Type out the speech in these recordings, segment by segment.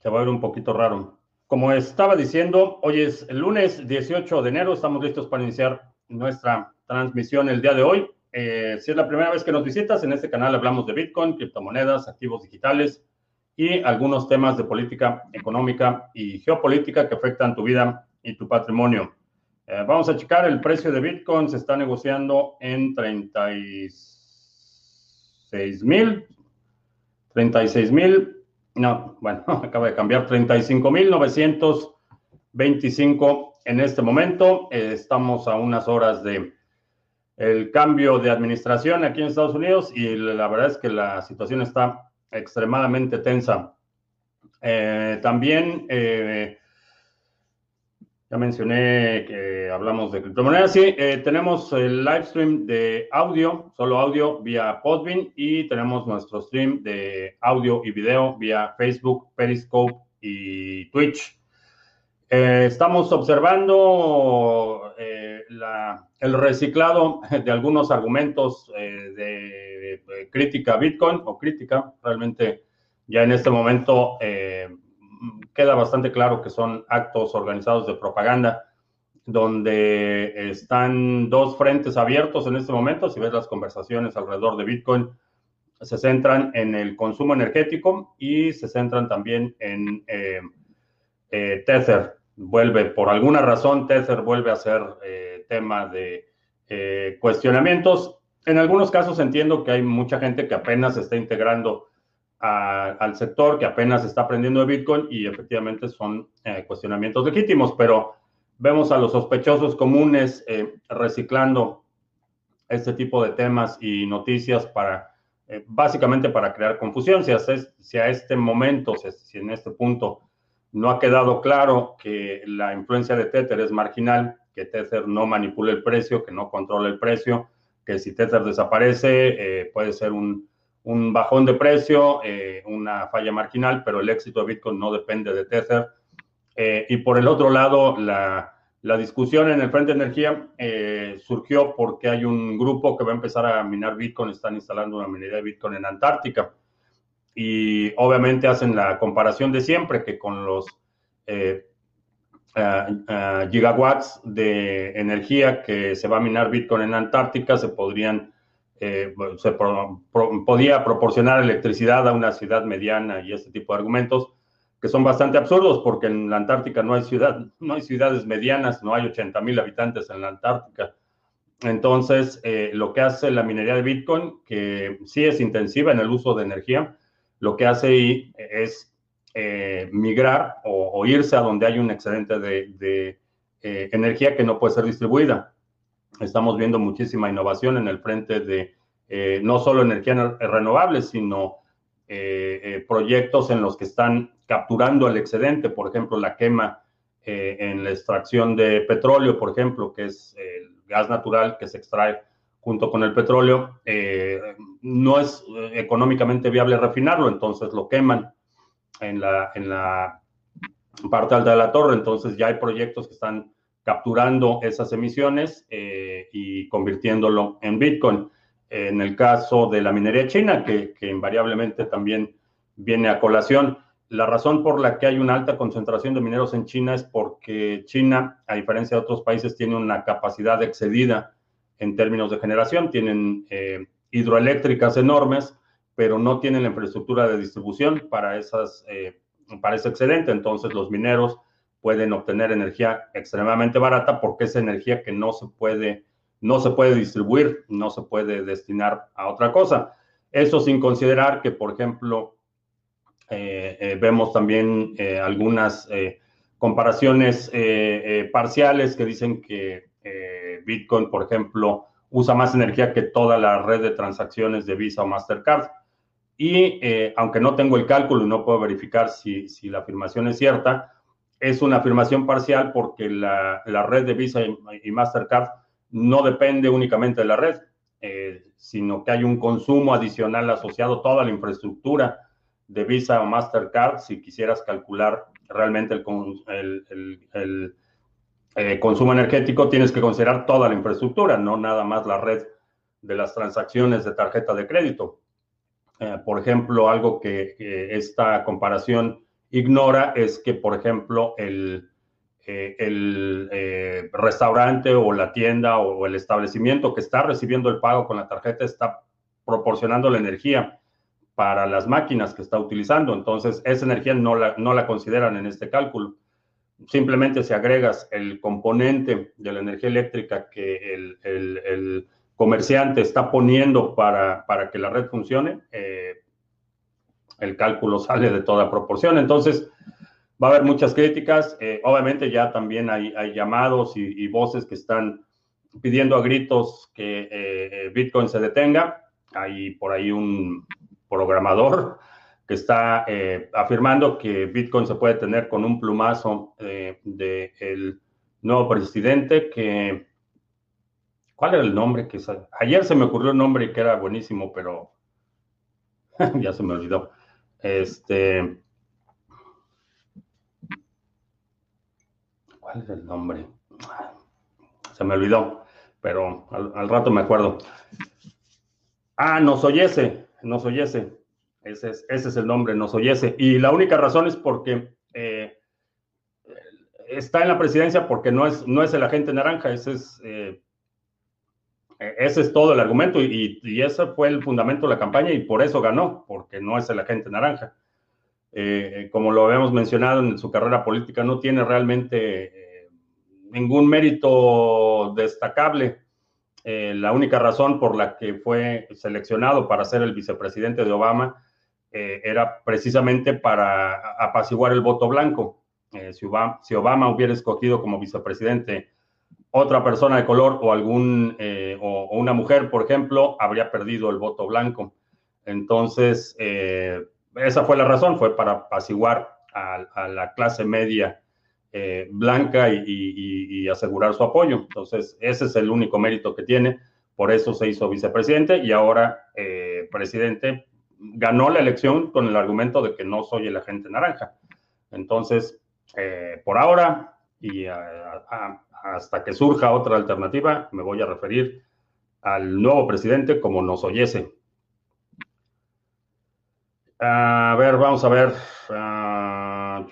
Se va a ver un poquito raro. Como estaba diciendo, hoy es el lunes 18 de enero, estamos listos para iniciar nuestra transmisión el día de hoy. Eh, si es la primera vez que nos visitas, en este canal hablamos de Bitcoin, criptomonedas, activos digitales y algunos temas de política económica y geopolítica que afectan tu vida y tu patrimonio. Eh, vamos a checar el precio de Bitcoin, se está negociando en 36 mil, 36 mil no, bueno, acaba de cambiar 35.925 en este momento. Eh, estamos a unas horas de el cambio de administración aquí en Estados Unidos y la verdad es que la situación está extremadamente tensa. Eh, también eh, ya mencioné que hablamos de criptomonedas. Sí, eh, tenemos el live stream de audio, solo audio vía Podbean y tenemos nuestro stream de audio y video vía Facebook, Periscope y Twitch. Eh, estamos observando eh, el reciclado de algunos argumentos de, crítica a Bitcoin o crítica. Realmente ya en este momento queda bastante claro que son actos organizados de propaganda, donde están dos frentes abiertos en este momento. Si ves las conversaciones alrededor de Bitcoin, se centran en el consumo energético y se centran también en eh, eh, Tether. Vuelve, por alguna razón, Tether vuelve a ser eh, tema de cuestionamientos. En algunos casos entiendo que hay mucha gente que apenas se está integrando al sector que apenas está aprendiendo de Bitcoin y efectivamente son eh, cuestionamientos legítimos, pero vemos a los sospechosos comunes eh, reciclando este tipo de temas y noticias para, eh, básicamente para crear confusión. Si, si a este momento, si en este punto no ha quedado claro que la influencia de Tether es marginal, que Tether no manipula el precio, que no controla el precio, que si Tether desaparece puede ser un un bajón de precio, eh, una falla marginal, pero el éxito de Bitcoin no depende de Tether. Eh, y por el otro lado, la, discusión en el Frente de Energía eh, surgió porque hay un grupo que va a empezar a minar Bitcoin, están instalando una minería de Bitcoin en Antártica. Y obviamente hacen la comparación de siempre, que con los gigawatts de energía que se va a minar Bitcoin en Antártica se podrían eh, se podía proporcionar electricidad a una ciudad mediana y este tipo de argumentos que son bastante absurdos porque en la Antártica no hay ciudad, no hay ciudades medianas, no hay 80 mil habitantes en la Antártica. Entonces, eh, lo que hace la minería de Bitcoin, que sí es intensiva en el uso de energía, lo que hace es eh, migrar o, irse a donde hay un excedente de, energía que no puede ser distribuida. Estamos viendo muchísima innovación en el frente de eh, no solo energías renovables, sino eh, eh, proyectos en los que están capturando el excedente, por ejemplo, la quema en la extracción de petróleo, por ejemplo, que es el gas natural que se extrae junto con el petróleo, no es económicamente viable refinarlo, entonces lo queman en la, en la parte alta de la torre, entonces ya hay proyectos que están capturando esas emisiones eh, y convirtiéndolo en Bitcoin. En el caso de la minería china, que, invariablemente también viene a colación, la razón por la que hay una alta concentración de mineros en China es porque China, a diferencia de otros países, tiene una capacidad excedida en términos de generación. Tienen eh, hidroeléctricas enormes, pero no tienen la infraestructura de distribución para, esas, eh, para ese excedente. Entonces, los mineros pueden obtener energía extremadamente barata porque es energía que no se puede, no se puede distribuir, no se puede destinar a otra cosa. Eso sin considerar que, por ejemplo, eh, eh, vemos también eh, algunas comparaciones parciales que dicen que Bitcoin, por ejemplo, usa más energía que toda la red de transacciones de Visa o Mastercard. Y aunque no tengo el cálculo y no puedo verificar si, si la afirmación es cierta, es una afirmación parcial porque la, red de Visa y, Mastercard no depende únicamente de la red, eh, sino que hay un consumo adicional asociado a toda la infraestructura de Visa o Mastercard. Si quisieras calcular realmente el, eh, consumo energético, tienes que considerar toda la infraestructura, no nada más la red de las transacciones de tarjeta de crédito. Eh, por ejemplo, algo que esta comparación ignora es que, por ejemplo, el, eh, el eh, restaurante o la tienda o, el establecimiento que está recibiendo el pago con la tarjeta está proporcionando la energía para las máquinas que está utilizando. Entonces, esa energía no la, no la consideran en este cálculo. Simplemente si agregas el componente de la energía eléctrica que el, comerciante está poniendo para, para, que la red funcione, eh, el cálculo sale de toda proporción. Entonces, Va a haber muchas críticas. Eh, obviamente ya también hay, llamados y, voces que están pidiendo a gritos que eh, Bitcoin se detenga. Hay por ahí un programador que está eh, afirmando que Bitcoin se puede tener con un plumazo del nuevo presidente que... ¿Cuál era el nombre? que Ayer se me ocurrió un nombre que era buenísimo, pero ya se me olvidó. Este... ¿Cuál es el nombre? Se me olvidó, pero al, rato me acuerdo. Ah, nos oyese, nos oyese. Ese es, ese es el nombre, nos oyese. Y la única razón es porque eh, está en la presidencia porque no es, el agente naranja, ese es, eh, ese es todo el argumento y, y, ese fue el fundamento de la campaña y por eso ganó, porque no es el agente naranja. Eh, como lo habíamos mencionado en su carrera política, no tiene realmente eh, ningún mérito destacable. Eh, la única razón por la que fue seleccionado para ser el vicepresidente de Obama era precisamente para apaciguar el voto blanco. Si, Obama, hubiera escogido como vicepresidente otra persona de color o algún o, o, una mujer, por ejemplo, habría perdido el voto blanco. Entonces, esa fue la razón, fue para apaciguar a, la clase media eh, blanca y, asegurar su apoyo. Entonces, ese es el único mérito que tiene. Por eso se hizo vicepresidente y ahora eh, presidente ganó la elección con el argumento de que no soy el agente naranja. Entonces, eh, por ahora y hasta que surja otra alternativa, me voy a referir al nuevo presidente como nos oyese. A ver, vamos a ver. Ah,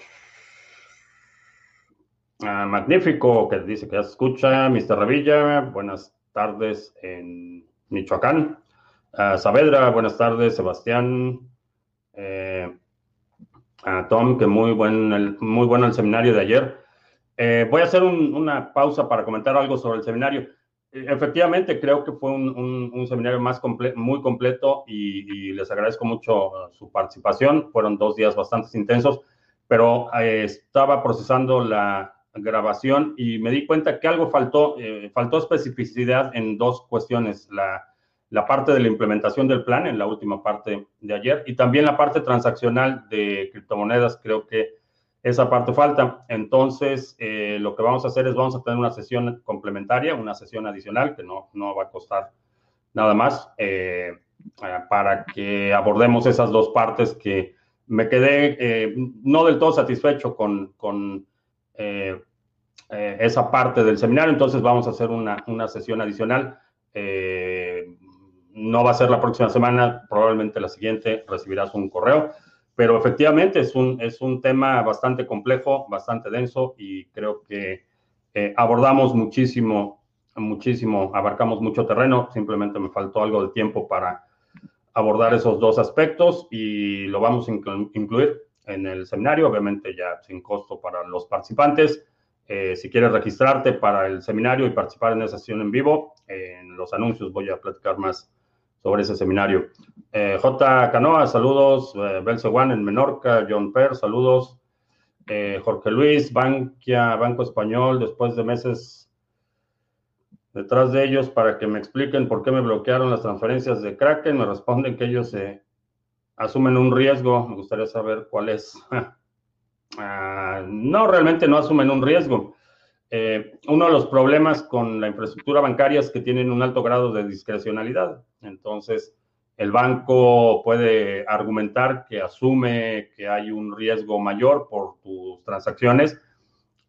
ah, magnífico, que dice que ya se escucha. Mr. Revilla, buenas tardes en Michoacán. Uh, Saavedra, buenas tardes. Sebastián. Eh, Tom, que muy, buen, muy bueno el seminario de ayer. Eh, voy a hacer una pausa para comentar algo sobre el seminario. Efectivamente, creo que fue un, seminario más muy completo y, les agradezco mucho uh, su participación. Fueron dos días bastante intensos, pero eh, estaba procesando la grabación y me di cuenta que algo faltó, eh, faltó especificidad en dos cuestiones. La, la parte de la implementación del plan en la última parte de ayer y también la parte transaccional de criptomonedas. Creo que esa parte falta. Entonces, eh, lo que vamos a hacer es vamos a tener una sesión complementaria, una sesión adicional que no, no va a costar nada más eh, eh, para que abordemos esas dos partes que me quedé no del todo satisfecho con, con esa parte del seminario. Entonces, vamos a hacer una, una sesión adicional. no va a ser la próxima semana, probablemente la siguiente recibirás un correo pero efectivamente es un, es un tema bastante complejo, bastante denso y creo que eh, abordamos muchísimo, muchísimo, abarcamos mucho terreno, simplemente me faltó algo de tiempo para abordar esos dos aspectos y lo vamos a incluir en el seminario, obviamente ya sin costo para los participantes. Eh, si quieres registrarte para el seminario y participar en esa sesión en vivo, en los anuncios voy a platicar más sobre ese seminario. Eh, J. Canoa, saludos. Eh, Belceguán en Menorca. John Per, saludos. Eh, Jorge Luis, Bankia, Banco Español, después de meses detrás de ellos para que me expliquen por qué me bloquearon las transferencias de Kraken. Me responden que ellos se asumen un riesgo. Me gustaría saber cuál es. Ah, no, realmente no asumen un riesgo. Eh, uno de los problemas con la infraestructura bancaria es que tienen un alto grado de discrecionalidad. Entonces, el banco puede argumentar que asume que hay un riesgo mayor por tus transacciones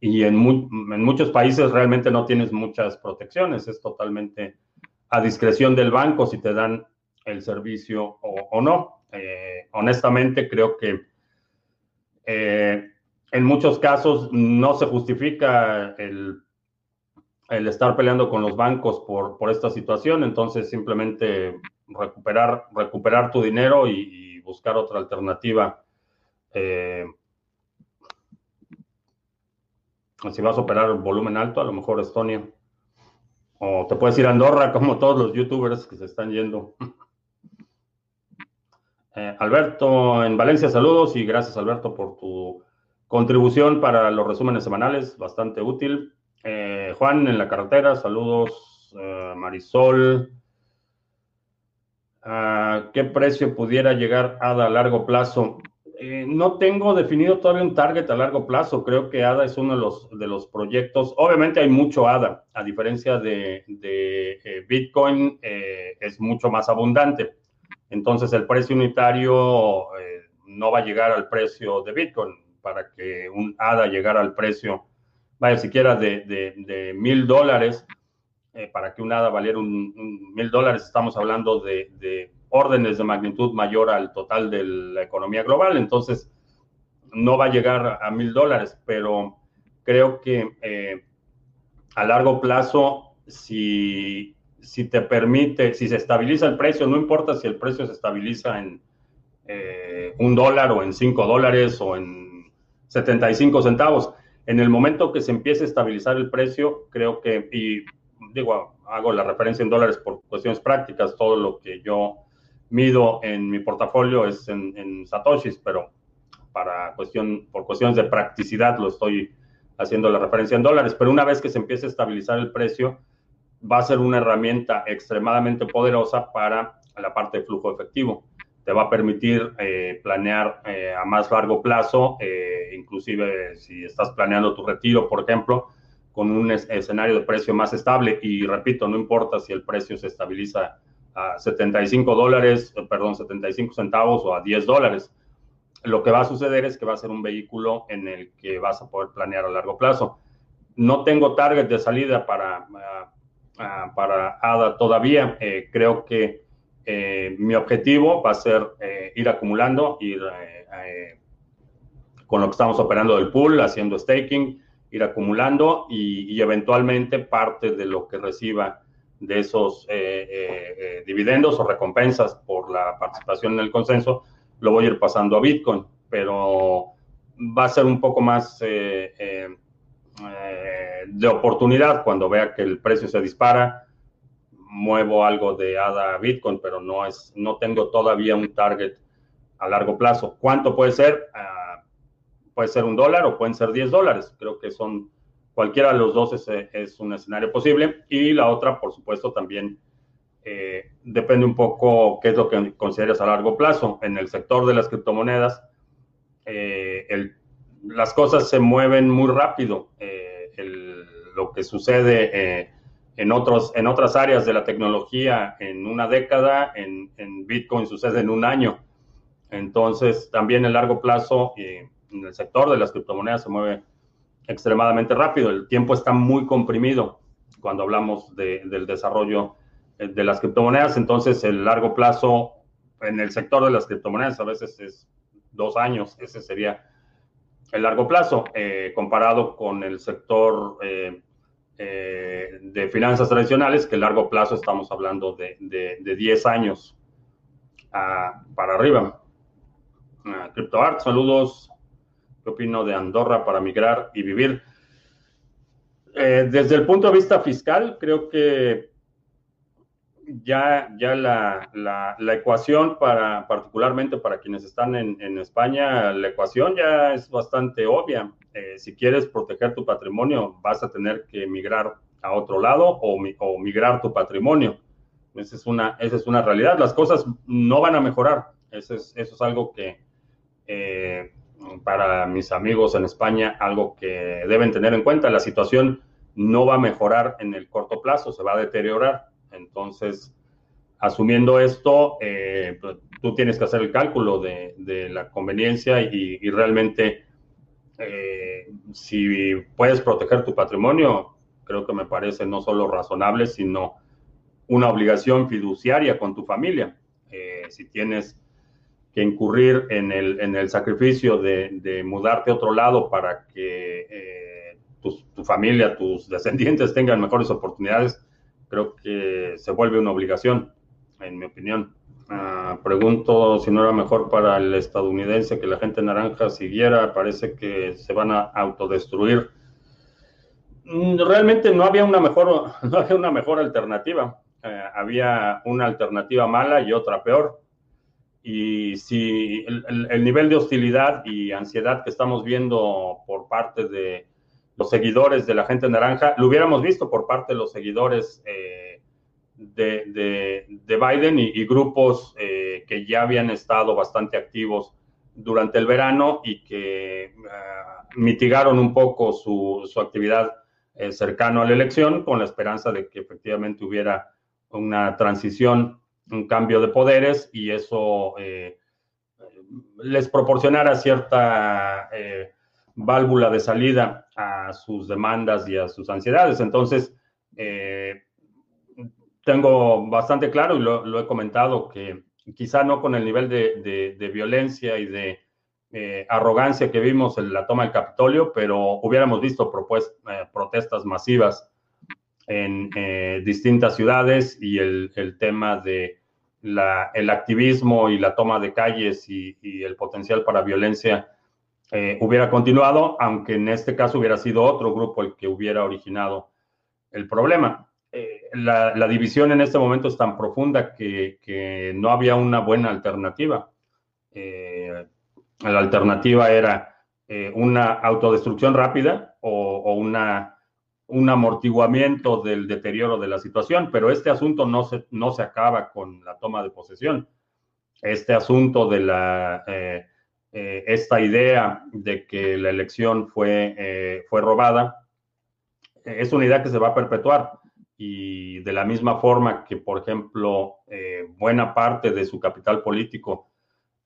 y en, muchos países realmente no tienes muchas protecciones. Es totalmente a discreción del banco si te dan el servicio o, no. Eh, honestamente, creo que en muchos casos no se justifica el, estar peleando con los bancos por, esta situación, entonces simplemente recuperar, recuperar tu dinero y, buscar otra alternativa. Eh, si vas a operar volumen alto, a lo mejor Estonia. O te puedes ir a Andorra, como todos los youtubers que se están yendo. Eh, Alberto, en Valencia, saludos y gracias, Alberto, por tu contribución para los resúmenes semanales, bastante útil. Eh, Juan, en la carretera, saludos. Marisol, ¿A qué precio pudiera llegar ADA a largo plazo? Eh, no tengo definido todavía un target a largo plazo. Creo que ADA es uno de los, de los proyectos. Obviamente hay mucho ADA, a diferencia de, eh, Bitcoin, eh, es mucho más abundante. Entonces el precio unitario no va a llegar al precio de Bitcoin. Para que un ADA llegara al precio, vaya, siquiera de mil dólares, eh, para que un ADA valiera un mil dólares, estamos hablando de, órdenes de magnitud mayor al total de la economía global. Entonces, no va a llegar a mil dólares, pero creo que eh, a largo plazo, si, si te permite, si se estabiliza el precio, no importa si el precio se estabiliza en eh, un dólar o en cinco dólares o en 75 centavos. En el momento que se empiece a estabilizar el precio, creo que, y digo, hago la referencia en dólares por cuestiones prácticas, todo lo que yo mido en mi portafolio es en, satoshis, pero para cuestión, por cuestiones de practicidad lo estoy haciendo la referencia en dólares, pero una vez que se empiece a estabilizar el precio, va a ser una herramienta extremadamente poderosa para la parte de flujo efectivo. Te va a permitir eh, planear eh, a más largo plazo, eh, inclusive si estás planeando tu retiro, por ejemplo, con un escenario de precio más estable. Y repito, no importa si el precio se estabiliza a 75 dólares, eh, perdón, 75 centavos o a 10 dólares. Lo que va a suceder es que va a ser un vehículo en el que vas a poder planear a largo plazo. No tengo target de salida para, ah, ah, para ADA todavía. Eh, creo que eh, mi objetivo va a ser ir acumulando, ir con lo que estamos operando del pool, haciendo staking, ir acumulando y, eventualmente parte de lo que reciba de esos eh, eh, eh, dividendos o recompensas por la participación en el consenso, lo voy a ir pasando a Bitcoin, pero va a ser un poco más de oportunidad cuando vea que el precio se dispara, muevo algo de ADA a Bitcoin, pero no, es, no tengo todavía un target a largo plazo. ¿Cuánto puede ser? Ah, puede ser un dólar o pueden ser 10 dólares. Creo que son, cualquiera de los dos es, un escenario posible. Y la otra, por supuesto, también eh, depende un poco qué es lo que consideras a largo plazo. En el sector de las criptomonedas, eh, las cosas se mueven muy rápido. Eh, lo que sucede en, otros, en otras áreas de la tecnología en una década, en, en Bitcoin sucede en un año. Entonces, también en largo plazo, en el sector de las criptomonedas se mueve extremadamente rápido. El tiempo está muy comprimido cuando hablamos del desarrollo eh, de las criptomonedas. Entonces, el largo plazo en el sector de las criptomonedas a veces es dos años. Ese sería el largo plazo eh, comparado con el sector eh, de finanzas tradicionales, que el largo plazo estamos hablando de, de, 10 años ah, para arriba. Uh, CryptoArt, saludos ¿Qué opino de Andorra para migrar y vivir? Eh, desde el punto de vista fiscal, creo que ya, ya la, la, ecuación para, particularmente para quienes están en, España, la ecuación ya es bastante obvia. Eh, si quieres proteger tu patrimonio, vas a tener que migrar a otro lado o, o migrar tu patrimonio. Esa es, una, esa es una realidad. Las cosas no van a mejorar. Eso es, eso es algo que eh, para mis amigos en España algo que deben tener en cuenta. La situación no va a mejorar en el corto plazo, se va a deteriorar. Entonces, asumiendo esto, eh, pues, tú tienes que hacer el cálculo de, la conveniencia y, realmente, eh, si puedes proteger tu patrimonio, creo que me parece no solo razonable, sino una obligación fiduciaria con tu familia. Eh, si tienes que incurrir en el, en el sacrificio de, mudarte a otro lado para que eh, tu, familia, tus descendientes tengan mejores oportunidades, creo que se vuelve una obligación, en mi opinión. Ah, pregunto si no era mejor para el estadounidense que la gente naranja siguiera, parece que se van a autodestruir. Mm, realmente no había una mejor, no había una mejor alternativa. Eh, había una alternativa mala y otra peor. Y si el, nivel de hostilidad y ansiedad que estamos viendo por parte de los seguidores de la gente naranja, lo hubiéramos visto por parte de los seguidores eh, de, Biden y, grupos eh, que ya habían estado bastante activos durante el verano y que mitigaron un poco su, su actividad cercano a la elección con la esperanza de que efectivamente hubiera una transición, un cambio de poderes y eso eh, les proporcionara cierta eh, válvula de salida a sus demandas y a sus ansiedades. Entonces, eh, tengo bastante claro y lo, he comentado que quizá no con el nivel de, violencia y de arrogancia que vimos en la toma del Capitolio, pero hubiéramos visto protestas masivas en eh, distintas ciudades y el, tema de el activismo y la toma de calles y, el potencial para violencia eh, hubiera continuado, aunque en este caso hubiera sido otro grupo el que hubiera originado el problema. Eh, la, división en este momento es tan profunda que, no había una buena alternativa. la alternativa era una autodestrucción rápida o una un amortiguamiento del deterioro de la situación, pero este asunto no se, no se acaba con la toma de posesión. Este asunto de la, eh, eh, esta idea de que la elección fue, eh, fue robada, es una idea que se va a perpetuar. Y de la misma forma que, por ejemplo, buena parte de su capital político,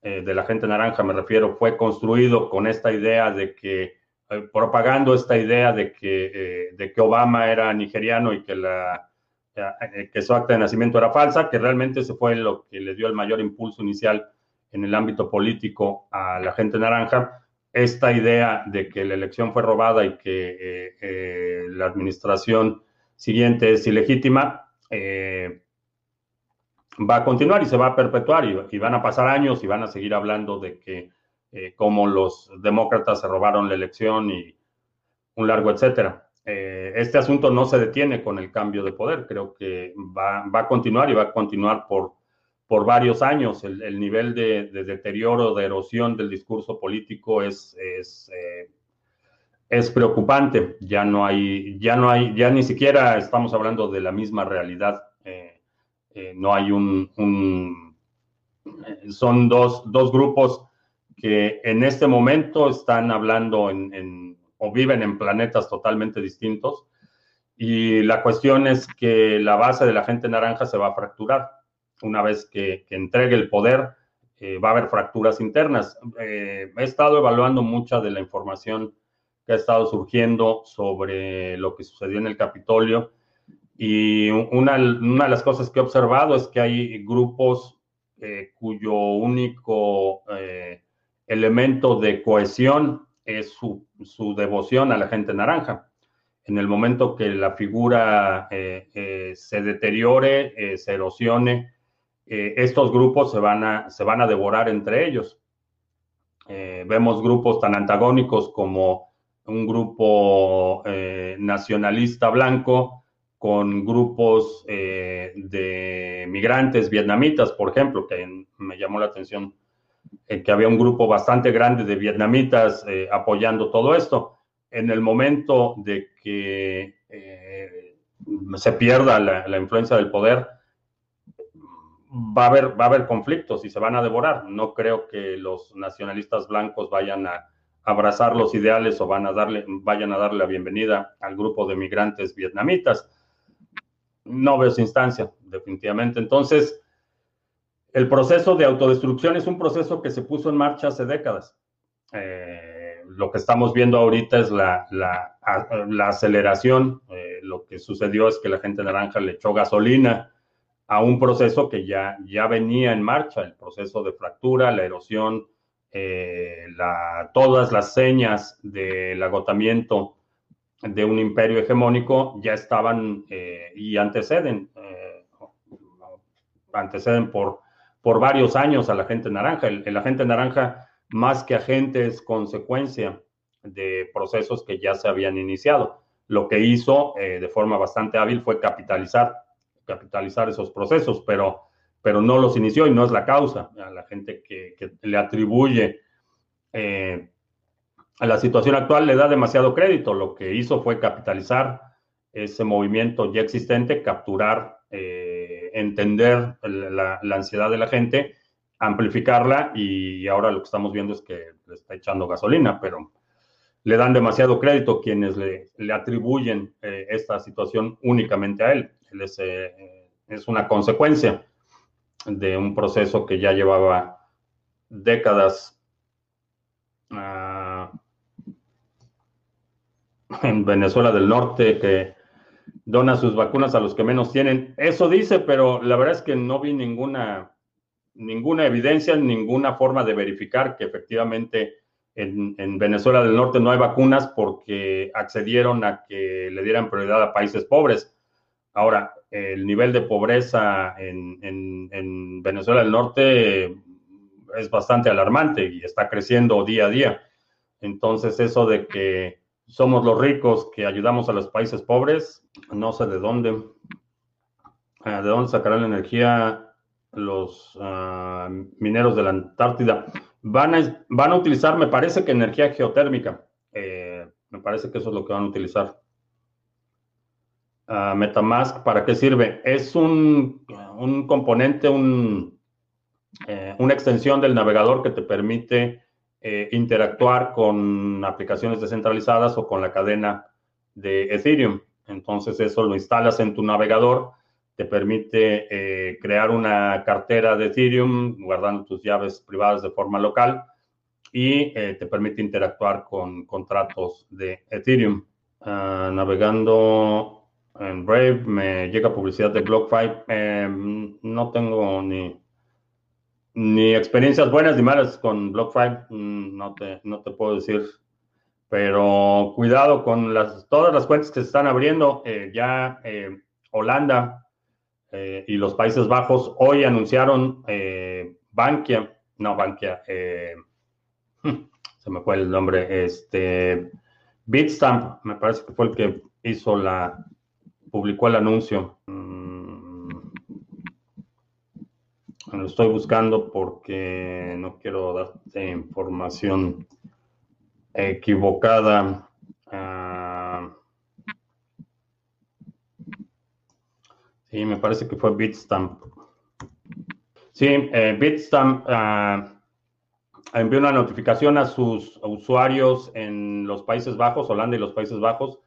de la gente naranja me refiero, fue construido con esta idea de que eh, propagando esta idea de que, eh, de que Obama era nigeriano y que, la, eh, que su acta de nacimiento era falsa, que realmente ese fue lo que le dio el mayor impulso inicial en el ámbito político a la gente naranja. Esta idea de que la elección fue robada y que la administración siguiente es ilegítima, va a continuar y se va a perpetuar y, van a pasar años y van a seguir hablando de que eh, cómo los demócratas se robaron la elección y un largo etcétera. Eh, este asunto no se detiene con el cambio de poder, creo que va, a continuar y va a continuar por, por varios años. El, nivel de, deterioro, de erosión del discurso político es, es, eh, es preocupante. Ya no hay, ya no hay, ya ni siquiera estamos hablando de la misma realidad. no hay un, un son dos, dos grupos que en este momento están hablando en, o viven en planetas totalmente distintos. Y la cuestión es que la base de la gente naranja se va a fracturar. Una vez que, entregue el poder, eh, va a haber fracturas internas. Eh, he estado evaluando mucha de la información que ha estado surgiendo sobre lo que sucedió en el Capitolio. Y una, una de las cosas que he observado es que hay grupos eh, cuyo único elemento de cohesión es su, devoción a la gente naranja. En el momento que la figura eh, eh, se deteriore, eh, se erosione, estos grupos se van, a, se van a devorar entre ellos. vemos grupos tan antagónicos como un grupo nacionalista blanco con grupos de migrantes vietnamitas, por ejemplo, que me llamó la atención que había un grupo bastante grande de vietnamitas eh, apoyando todo esto. En el momento de que eh, se pierda la, influencia del poder, va a, haber, va a haber conflictos y se van a devorar. No creo que los nacionalistas blancos vayan a abrazar los ideales o van a darle, vayan a darle la bienvenida al grupo de migrantes vietnamitas. No veo esa instancia, definitivamente. Entonces, el proceso de autodestrucción es un proceso que se puso en marcha hace décadas. Eh, lo que estamos viendo ahorita es la, aceleración. Eh, lo que sucedió es que la gente naranja le echó gasolina a un proceso que ya, ya venía en marcha, el proceso de fractura, la erosión, eh, la, todas las señas del agotamiento de un imperio hegemónico ya estaban eh, y anteceden, eh, anteceden por, por varios años al agente naranja. El, el, agente naranja, más que agente, es consecuencia de procesos que ya se habían iniciado. Lo que hizo de forma bastante hábil fue capitalizar capitalizar esos procesos, pero, pero no los inició y no es la causa. A la gente que, que le atribuye eh, a la situación actual le da demasiado crédito. Lo que hizo fue capitalizar ese movimiento ya existente, capturar, eh, entender la, la, ansiedad de la gente, amplificarla y ahora lo que estamos viendo es que le está echando gasolina, pero le dan demasiado crédito quienes le, le atribuyen eh, esta situación únicamente a él. él es, eh, es, una consecuencia de un proceso que ya llevaba décadas uh, en Venezuela del Norte, que dona sus vacunas a los que menos tienen. Eso dice, pero la verdad es que no vi ninguna, ninguna evidencia, ninguna forma de verificar que efectivamente en, Venezuela del Norte no hay vacunas porque accedieron a que le dieran prioridad a países pobres. Ahora, el nivel de pobreza en, en, Venezuela del Norte es bastante alarmante y está creciendo día a día. Entonces, eso de que somos los ricos que ayudamos a los países pobres, no sé de dónde. Ah, ¿De dónde sacarán la energía los uh, mineros de la Antártida? Van a, van a utilizar, me parece que energía geotérmica. Eh, me parece que eso es lo que van a utilizar. Uh, Metamask, ¿para qué sirve? Es un, un componente, un, eh, una extensión del navegador que te permite eh, interactuar con aplicaciones descentralizadas o con la cadena de Ethereum. Entonces eso lo instalas en tu navegador te permite eh, crear una cartera de Ethereum guardando tus llaves privadas de forma local y eh, te permite interactuar con contratos de Ethereum. Uh, navegando en Brave me llega publicidad de BlockFi. Eh, no tengo ni, ni experiencias buenas ni malas con BlockFi. Mm, no te, no te puedo decir. Pero cuidado con las, todas las cuentas que se están abriendo. ya Holanda eh, y los Países Bajos hoy anunciaron eh, Bankia, no Bankia, eh, se me fue el nombre, este Bitstamp, me parece que fue el que hizo la, publicó el anuncio. Mm, lo estoy buscando porque no quiero darte información equivocada. Uh, Sí, me parece que fue Bitstamp. Sí, eh, Bitstamp uh, envió una notificación a sus usuarios en los Países Bajos, Holanda y los Países Bajos,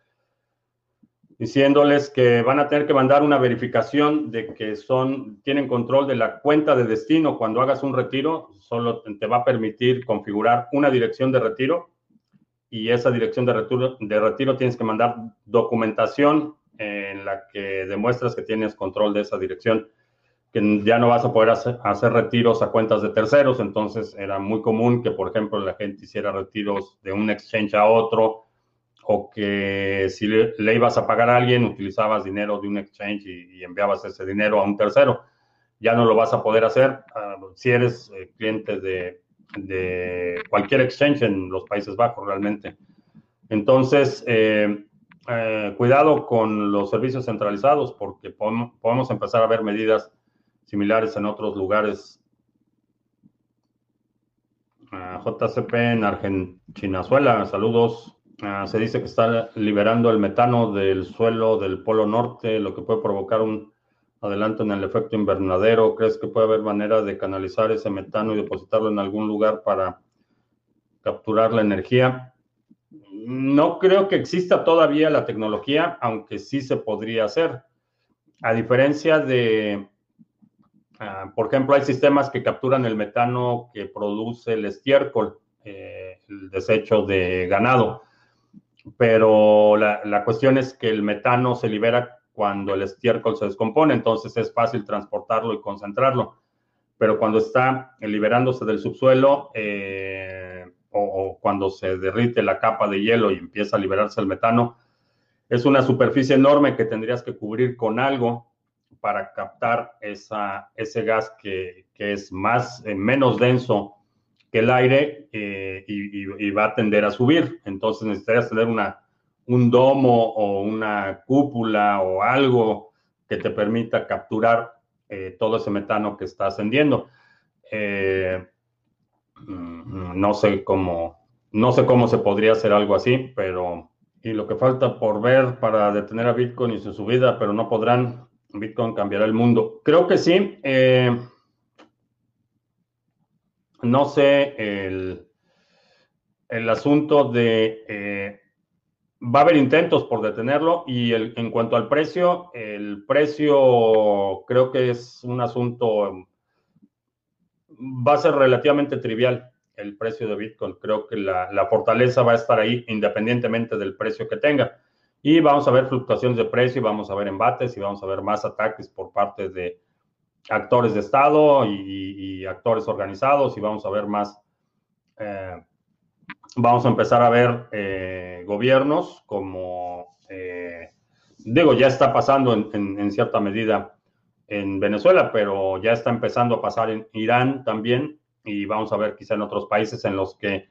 diciéndoles que van a tener que mandar una verificación de que son, tienen control de la cuenta de destino. Cuando hagas un retiro, solo te va a permitir configurar una dirección de retiro y esa dirección de retiro, de retiro tienes que mandar documentación en la que demuestras que tienes control de esa dirección, que ya no vas a poder hacer, retiros a cuentas de terceros, entonces era muy común que, por ejemplo, la gente hiciera retiros de un exchange a otro, o que si le, ibas a pagar a alguien, utilizabas dinero de un exchange y, enviabas ese dinero a un tercero. Ya no lo vas a poder hacer uh, si eres eh, cliente de, de, cualquier exchange en los Países Bajos realmente. Entonces, eh, eh, cuidado con los servicios centralizados porque podemos, empezar a ver medidas similares en otros lugares. Uh, JCP en Argentinazuela, saludos. Uh, se dice que está liberando el metano del suelo del Polo Norte, lo que puede provocar un adelanto en el efecto invernadero. ¿Crees que puede haber manera de canalizar ese metano y depositarlo en algún lugar para capturar la energía? No creo que exista todavía la tecnología, aunque sí se podría hacer. A diferencia de, uh, por ejemplo, hay sistemas que capturan el metano que produce el estiércol, eh, el desecho de ganado. Pero la, la, cuestión es que el metano se libera cuando el estiércol se descompone, entonces es fácil transportarlo y concentrarlo. Pero cuando está liberándose del subsuelo eh, o, cuando se derrite la capa de hielo y empieza a liberarse el metano, es una superficie enorme que tendrías que cubrir con algo para captar ese gas que, es más, eh, menos denso que el aire eh, y, va a tender a subir. Entonces necesitarías tener una, un domo o una cúpula o algo que te permita capturar eh, todo ese metano que está ascendiendo. No sé cómo, no sé cómo se podría hacer algo así, pero y lo que falta por ver para detener a Bitcoin y su subida, pero no podrán. Bitcoin cambiará el mundo. Creo que sí. Eh, no sé, el, el asunto de... Eh, va a haber intentos por detenerlo y el, en cuanto al precio, el precio creo que es un asunto, va a ser relativamente trivial el precio de Bitcoin. Creo que la, la, fortaleza va a estar ahí independientemente del precio que tenga. Y vamos a ver fluctuaciones de precio, y vamos a ver embates y vamos a ver más ataques por parte de actores de Estado y, y actores organizados y vamos a ver más, eh, vamos a empezar a ver eh, gobiernos como, eh, digo, ya está pasando en, en, en cierta medida en Venezuela, pero ya está empezando a pasar en Irán también y vamos a ver quizá en otros países en los que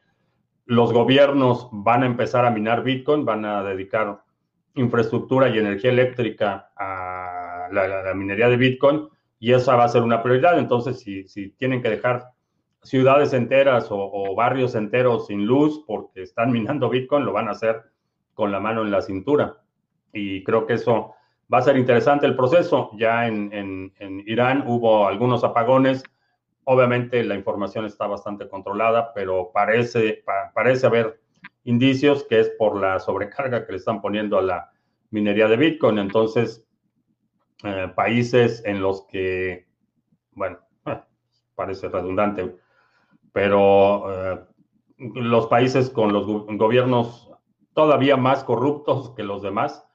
los gobiernos van a empezar a minar Bitcoin, van a dedicar infraestructura y energía eléctrica a la, minería de Bitcoin y esa va a ser una prioridad. Entonces, si, si tienen que dejar ciudades enteras o, barrios enteros sin luz porque están minando Bitcoin, lo van a hacer con la mano en la cintura. Y creo que eso va a ser interesante el proceso. Ya en, en, en Irán hubo algunos apagones Obviamente la información está bastante controlada, pero parece, parece haber indicios que es por la sobrecarga que le están poniendo a la minería de Bitcoin. Entonces, eh, países en los que, bueno, eh, parece redundante, pero eh, los países con los gobiernos todavía más corruptos que los demás,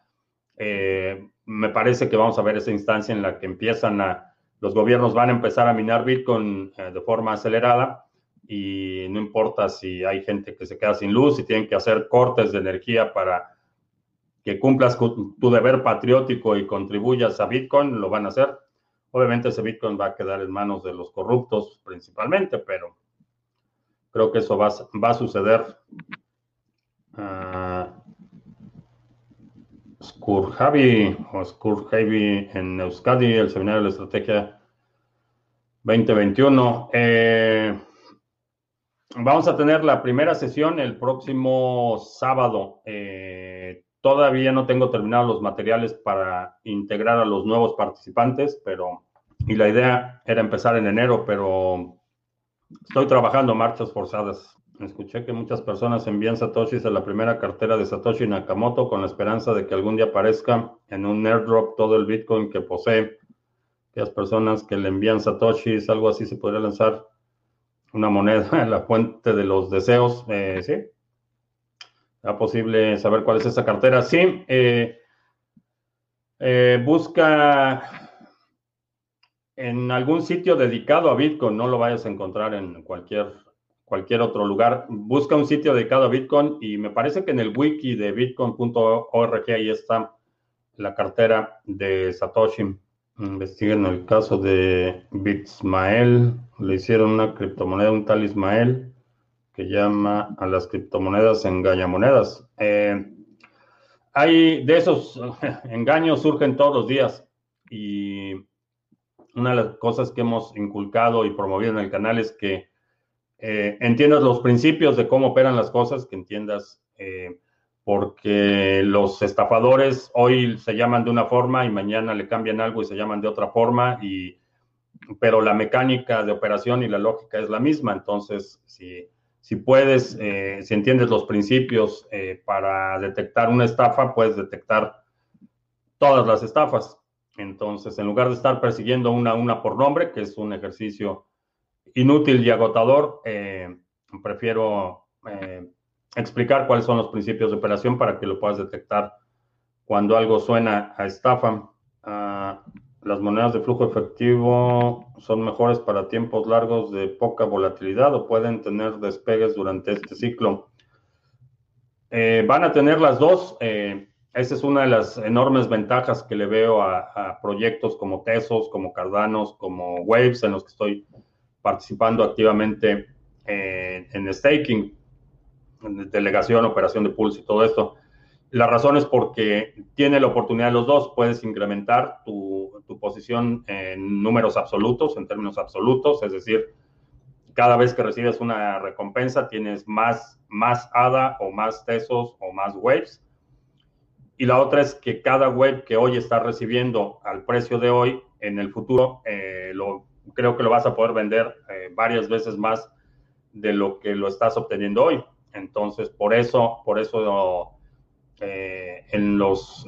me parece que vamos a ver esa instancia en la que empiezan a los gobiernos van a empezar a minar Bitcoin eh, de forma acelerada y no importa si hay gente que se queda sin luz, si tienen que hacer cortes de energía para que cumplas tu deber patriótico y contribuyas a Bitcoin, lo van a hacer. Obviamente ese Bitcoin va a quedar en manos de los corruptos principalmente, pero creo que eso va, va a suceder. Uh, Skurjavi o Skurjavi en Euskadi, el seminario de la estrategia 2021. Eh, vamos a tener la primera sesión el próximo sábado. Eh, todavía no tengo terminados los materiales para integrar a los nuevos participantes, pero y la idea era empezar en enero, pero estoy trabajando marchas forzadas. Escuché que muchas personas envían satoshis a la primera cartera de Satoshi Nakamoto con la esperanza de que algún día aparezca en un airdrop todo el Bitcoin que posee. Que las personas que le envían satoshis, algo así, se podría lanzar una moneda en la fuente de los deseos. Eh, sí. ¿Es posible saber cuál es esa cartera? Sí. Eh, eh, busca en algún sitio dedicado a Bitcoin. No lo vayas a encontrar en cualquier cualquier otro lugar. Busca un sitio dedicado a Bitcoin y me parece que en el wiki de bitcoin.org ahí está la cartera de Satoshi. Investiguen el caso de Bitsmael. Le hicieron una criptomoneda, un tal Ismael, que llama a las criptomonedas engañamonedas. Eh, hay de esos engaños surgen todos los días y una de las cosas que hemos inculcado y promovido en el canal es que eh, entiendas los principios de cómo operan las cosas, que entiendas, eh, porque los estafadores hoy se llaman de una forma y mañana le cambian algo y se llaman de otra forma, y, pero la mecánica de operación y la lógica es la misma. Entonces, si, si puedes, eh, si entiendes los principios eh, para detectar una estafa, puedes detectar todas las estafas. Entonces, en lugar de estar persiguiendo una a una por nombre, que es un ejercicio inútil y agotador, eh, prefiero eh, explicar cuáles son los principios de operación para que lo puedas detectar cuando algo suena a estafa. Ah, las monedas de flujo efectivo son mejores para tiempos largos de poca volatilidad o pueden tener despegues durante este ciclo. Eh, van a tener las dos. Esa es una de las enormes ventajas que le veo a, proyectos como Tesos, como Cardanos, como Waves, en los que estoy participando activamente eh, en staking, en delegación, operación de pulse y todo esto. La razón es porque tiene la oportunidad de los dos. Puedes incrementar tu, tu, posición en números absolutos, en términos absolutos, es decir, cada vez que recibes una recompensa tienes más, más ADA o más tesos o más waves. Y la otra es que cada wave que hoy estás recibiendo al precio de hoy, en el futuro, eh, lo, creo que lo vas a poder vender eh, varias veces más de lo que lo estás obteniendo hoy. Entonces, por eso, por eso eh, en los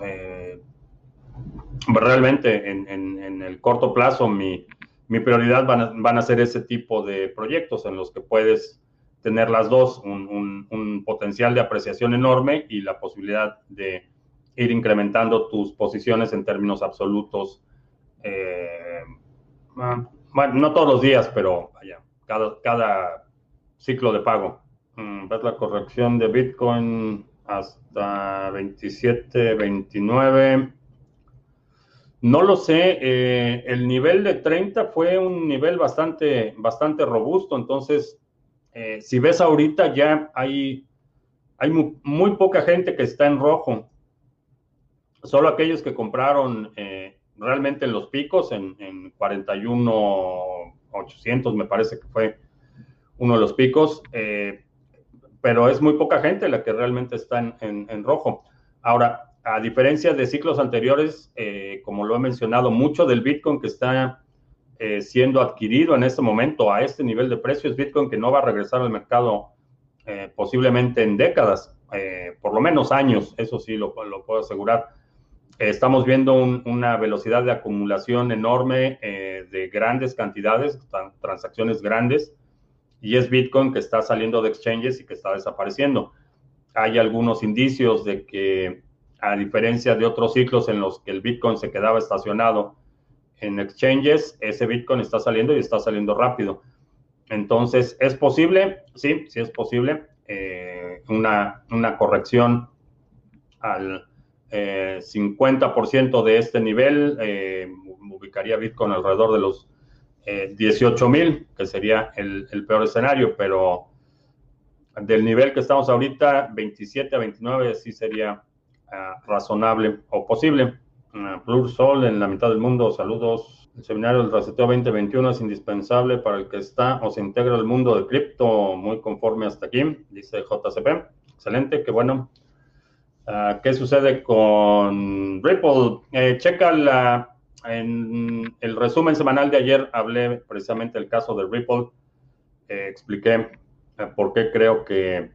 realmente en, el corto plazo mi, mi prioridad van a, ser ese tipo de proyectos en los que puedes tener las dos, un, potencial de apreciación enorme y la posibilidad de ir incrementando tus posiciones en términos absolutos. Eh, bueno, no todos los días, pero vaya, cada, cada ciclo de pago. Mm, ves la corrección de Bitcoin hasta 27, 29. No lo sé, eh, el nivel de 30 fue un nivel bastante, bastante robusto, entonces, eh, si ves ahorita ya hay, hay muy, poca gente que está en rojo, solo aquellos que compraron eh, realmente en los picos, en, en 41, 800 me parece que fue uno de los picos, pero es muy poca gente la que realmente está en, en rojo. Ahora, a diferencia de ciclos anteriores, eh, como lo he mencionado, mucho del Bitcoin que está eh, siendo adquirido en este momento a este nivel de precio es Bitcoin que no va a regresar al mercado eh, posiblemente en décadas, por lo menos años, eso sí lo, puedo asegurar. Estamos viendo una velocidad de acumulación enorme de grandes cantidades, transacciones grandes, y es Bitcoin que está saliendo de exchanges y que está desapareciendo. Hay algunos indicios de que a diferencia de otros ciclos en los que el Bitcoin se quedaba estacionado en exchanges, ese Bitcoin está saliendo y está saliendo rápido. Entonces, ¿es posible? Sí, sí es posible. Eh, una, una, corrección al 50% eh, de este nivel eh, ubicaría Bitcoin alrededor de los 18 mil, que sería el, el, peor escenario, pero del nivel que estamos ahorita, 27 a 29, sí sería razonable o posible. Plur Sol en la mitad del mundo, saludos. El seminario del Reseteo 2021 es indispensable para el que está o se integra al mundo de cripto, muy conforme hasta aquí, dice JCP. Excelente, qué bueno. Ah, ¿Qué sucede con Ripple? Eh, checa la, en el resumen semanal de ayer, hablé precisamente del caso de Ripple. Eh, expliqué eh, por qué creo que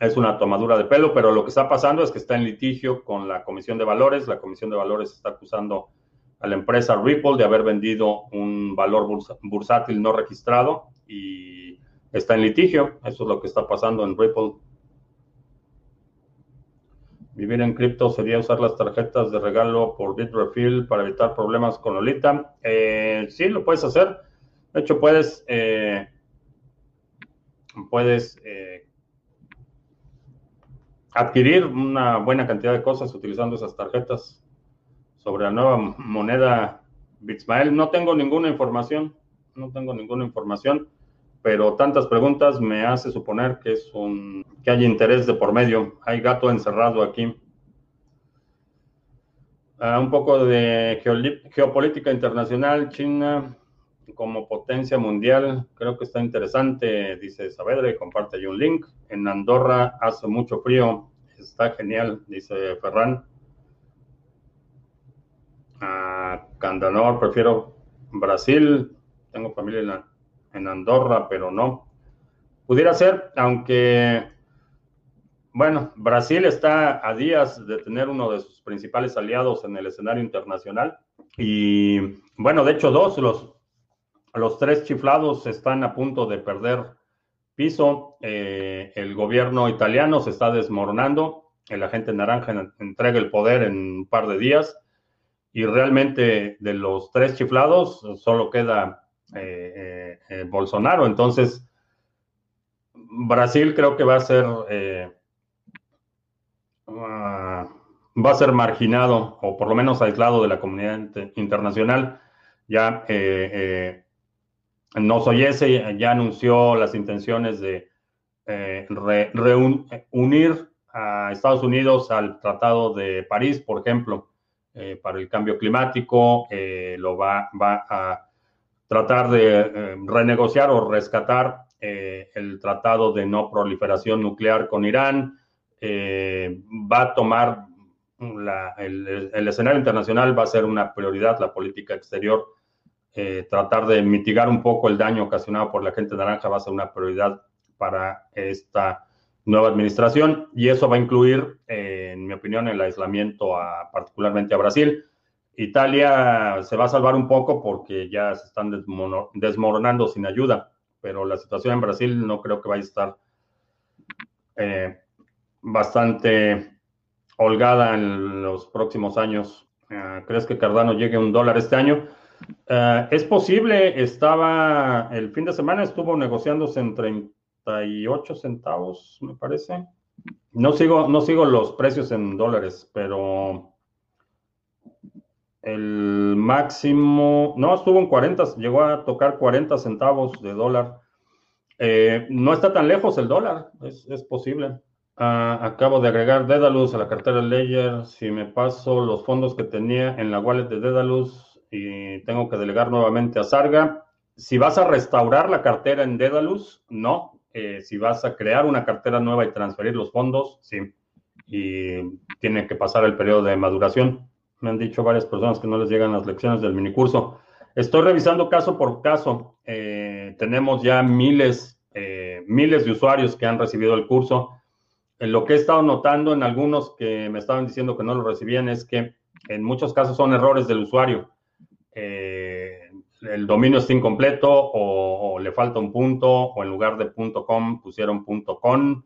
es una tomadura de pelo, pero lo que está pasando es que está en litigio con la Comisión de Valores. La Comisión de Valores está acusando a la empresa Ripple de haber vendido un valor bursátil no registrado y está en litigio. Eso es lo que está pasando en Ripple. Vivir en cripto sería usar las tarjetas de regalo por Bitrefill para evitar problemas con Lolita. Eh, sí, lo puedes hacer. De hecho, puedes, eh, puedes eh, adquirir una buena cantidad de cosas utilizando esas tarjetas sobre la nueva moneda Bitsmael. No tengo ninguna información, no tengo ninguna información, pero tantas preguntas me hace suponer que es un que hay interés de por medio. Hay gato encerrado aquí. Ah, un poco de geopolítica internacional, China como potencia mundial, creo que está interesante, dice Saavedra, comparte ahí un link. En Andorra hace mucho frío, está genial, dice Ferran. A Candanor, prefiero Brasil, tengo familia en, Andorra, pero no. Pudiera ser, aunque, bueno, Brasil está a días de tener uno de sus principales aliados en el escenario internacional. Y bueno, de hecho, dos, los los tres chiflados están a punto de perder piso. Eh, el gobierno italiano se está desmoronando. el agente naranja entregue el poder en un par de días y realmente de los tres chiflados solo queda eh, eh, Bolsonaro. Entonces, Brasil creo que va a ser ah, va a ser marginado o por lo menos aislado de la comunidad internacional. Ya eh, nos oyese, ya anunció las intenciones de reunir a Estados Unidos al Tratado de París, por ejemplo, eh, para el cambio climático, eh, lo va, va, a tratar de eh, renegociar o rescatar el Tratado de No Proliferación Nuclear con Irán, va a tomar el, el, escenario internacional, va a ser una prioridad, la política exterior, tratar de mitigar un poco el daño ocasionado por la gente naranja va a ser una prioridad para esta nueva administración y eso va a incluir, eh, en mi opinión, el aislamiento a, particularmente a Brasil. Italia se va a salvar un poco porque ya se están desmoronando sin ayuda, pero la situación en Brasil no creo que vaya a estar eh, bastante holgada en los próximos años. Eh, ¿Crees que Cardano llegue a un dólar este año? es posible, estaba el fin de semana estuvo negociándose en 30 centavos, me parece. No sigo los precios en dólares, pero el máximo, no, estuvo en 40, llegó a tocar 40 centavos de dólar. Eh, no está tan lejos el dólar, es, posible. Ah, acabo de agregar Dedalus a la cartera Ledger. Si me paso los fondos que tenía en la wallet de Dedalus y tengo que delegar nuevamente a Sarga, si vas a restaurar la cartera en Dedalus, no, eh, si vas a crear una cartera nueva y transferir los fondos, sí. Y tiene que pasar el periodo de maduración. Me han dicho varias personas que no les llegan las lecciones del minicurso. Estoy revisando caso por caso. Eh, tenemos ya miles, eh, miles de usuarios que han recibido el curso. lo que he estado notando en algunos que me estaban diciendo que no lo recibían es que en muchos casos son errores del usuario el dominio está incompleto o, le falta un punto o en lugar de .com pusieron .com.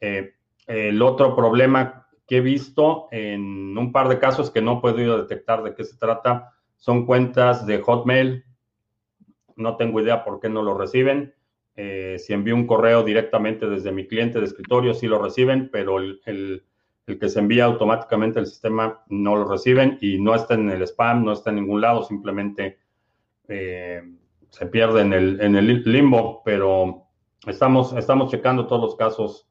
Eh, el otro problema que he visto en un par de casos que no he podido detectar de qué se trata son cuentas de Hotmail. No tengo idea por qué no lo reciben. Eh, si envío un correo directamente desde mi cliente de escritorio, sí lo reciben, pero el, el que se envía automáticamente al sistema no lo reciben y no está en el spam, no está en ningún lado, simplemente eh, se pierde en el, en el limbo, pero estamos, estamos checando todos los casos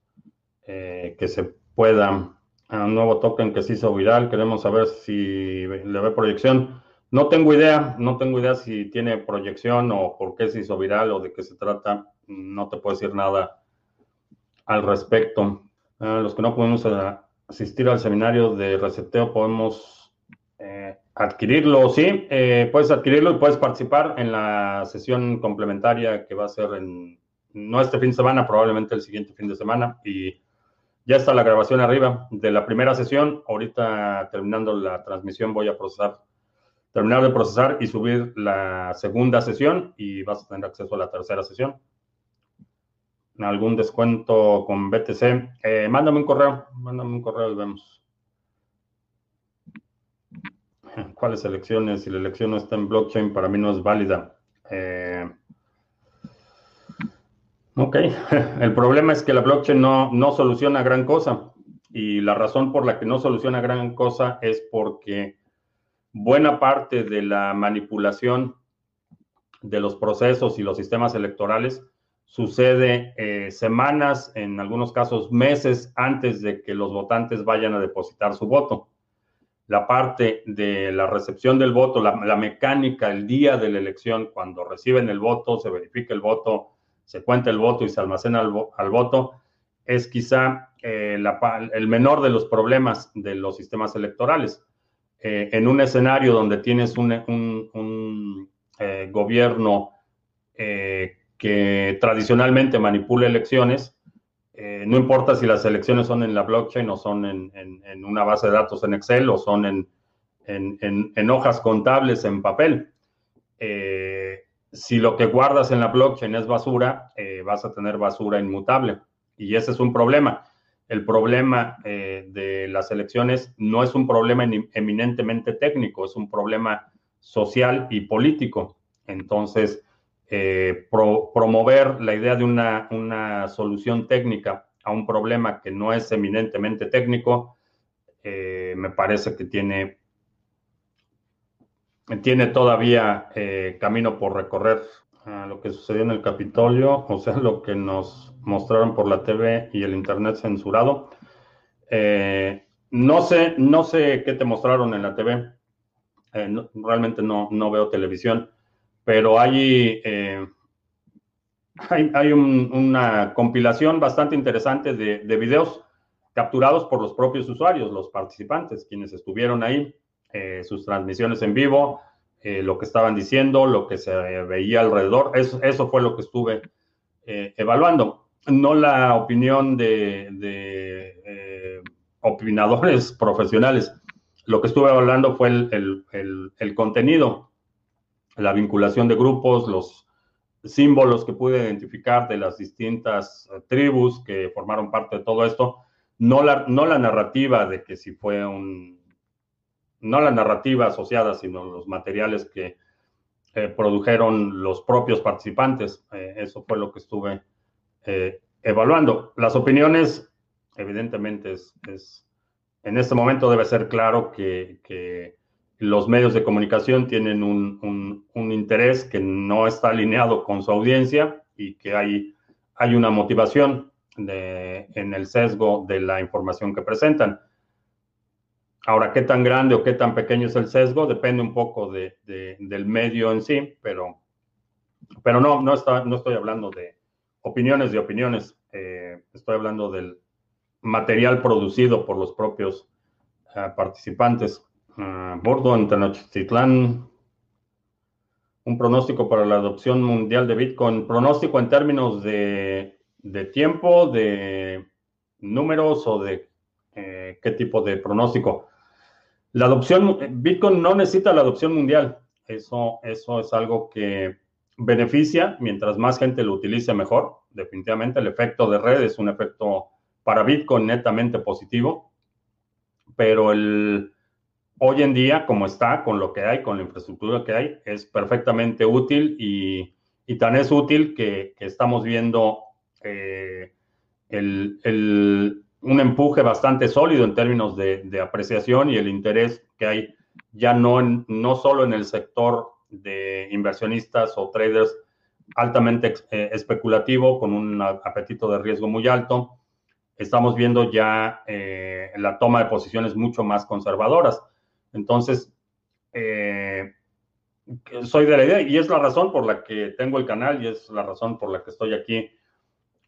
eh, que se puedan. A un nuevo token que se hizo viral, queremos saber si le ve proyección. No tengo idea, no tengo idea si tiene proyección o por qué se hizo viral o de qué se trata. No te puedo decir nada al respecto. los que no podemos asistir al seminario de reseteo, podemos eh, adquirirlo, sí, eh, puedes adquirirlo y puedes participar en la sesión complementaria que va a ser en, no este fin de semana, probablemente el siguiente fin de semana. Y ya está la grabación arriba de la primera sesión. Ahorita terminando la transmisión voy a procesar, terminar de procesar y subir la segunda sesión y vas a tener acceso a la tercera sesión. ¿Algún descuento con BTC? Eh, mándame un correo, mándame un correo y vemos. cuáles elecciones, si la elección no está en blockchain, para mí no es válida. Eh, ok, el problema es que la blockchain no, no soluciona gran cosa. Y la razón por la que no soluciona gran cosa es porque buena parte de la manipulación de los procesos y los sistemas electorales sucede eh, semanas, en algunos casos meses antes de que los votantes vayan a depositar su voto la parte de la recepción del voto, la, mecánica el día de la elección, cuando reciben el voto, se verifica el voto, se cuenta el voto y se almacena al, voto, es quizá eh, el menor de los problemas de los sistemas electorales. Eh, en un escenario donde tienes un, eh, gobierno que tradicionalmente manipula elecciones, no importa si las elecciones son en la blockchain o son en, una base de datos en Excel o son en, hojas contables en papel. Si lo que guardas en la blockchain es basura, eh, vas a tener basura inmutable. Y ese es un problema. el problema eh, de las elecciones no es un problema eminentemente técnico, es un problema social y político. Entonces, eh, promover la idea de una, una, solución técnica a un problema que no es eminentemente técnico, me parece que tiene, tiene todavía camino por recorrer. lo que sucedió en el Capitolio, o sea, lo que nos mostraron por la TV y el Internet censurado. Eh, no sé, no sé qué te mostraron en la TV. Eh, realmente no, no, veo televisión, pero hay, eh, hay, hay una compilación bastante interesante de, videos capturados por los propios usuarios, los participantes, quienes estuvieron ahí, sus transmisiones en vivo, lo que estaban diciendo, lo que se veía alrededor. Eso, eso fue lo que estuve evaluando no la opinión de, eh, opinadores profesionales. Lo que estuve hablando fue el, contenido, la vinculación de grupos, los símbolos que pude identificar de las distintas eh, tribus que formaron parte de todo esto, no la, no la narrativa de que si fue un, no la narrativa asociada, sino los materiales que eh, produjeron los propios participantes. eso fue lo que estuve eh, evaluando. Las opiniones, evidentemente, es, en este momento debe ser claro que, los medios de comunicación tienen un, interés que no está alineado con su audiencia y que hay, hay una motivación en el sesgo de la información que presentan. Ahora, qué tan grande o qué tan pequeño es el sesgo depende un poco del medio en sí, pero, pero no, no, está, no estoy hablando de, opiniones de opiniones. Eh, estoy hablando del material producido por los propios eh, participantes. Uh, Bordo en Tenochtitlán, un pronóstico para la adopción mundial de Bitcoin. Pronóstico en términos de, tiempo, de números o de eh, qué tipo de pronóstico. La adopción, Bitcoin no necesita la adopción mundial. Eso, eso es algo que beneficia, mientras más gente lo utilice mejor. Definitivamente el efecto de red es un efecto para Bitcoin netamente positivo, pero el, hoy en día, como está, con lo que hay, con la infraestructura que hay, es perfectamente útil y, tan es útil que, estamos viendo eh, un empuje bastante sólido en términos de, apreciación y el interés que hay ya no, no solo en el sector de inversionistas o traders altamente eh, especulativo, con un apetito de riesgo muy alto. Estamos viendo ya eh, la toma de posiciones mucho más conservadoras. Entonces, eh, soy de la idea y es la razón por la que tengo el canal y es la razón por la que estoy aquí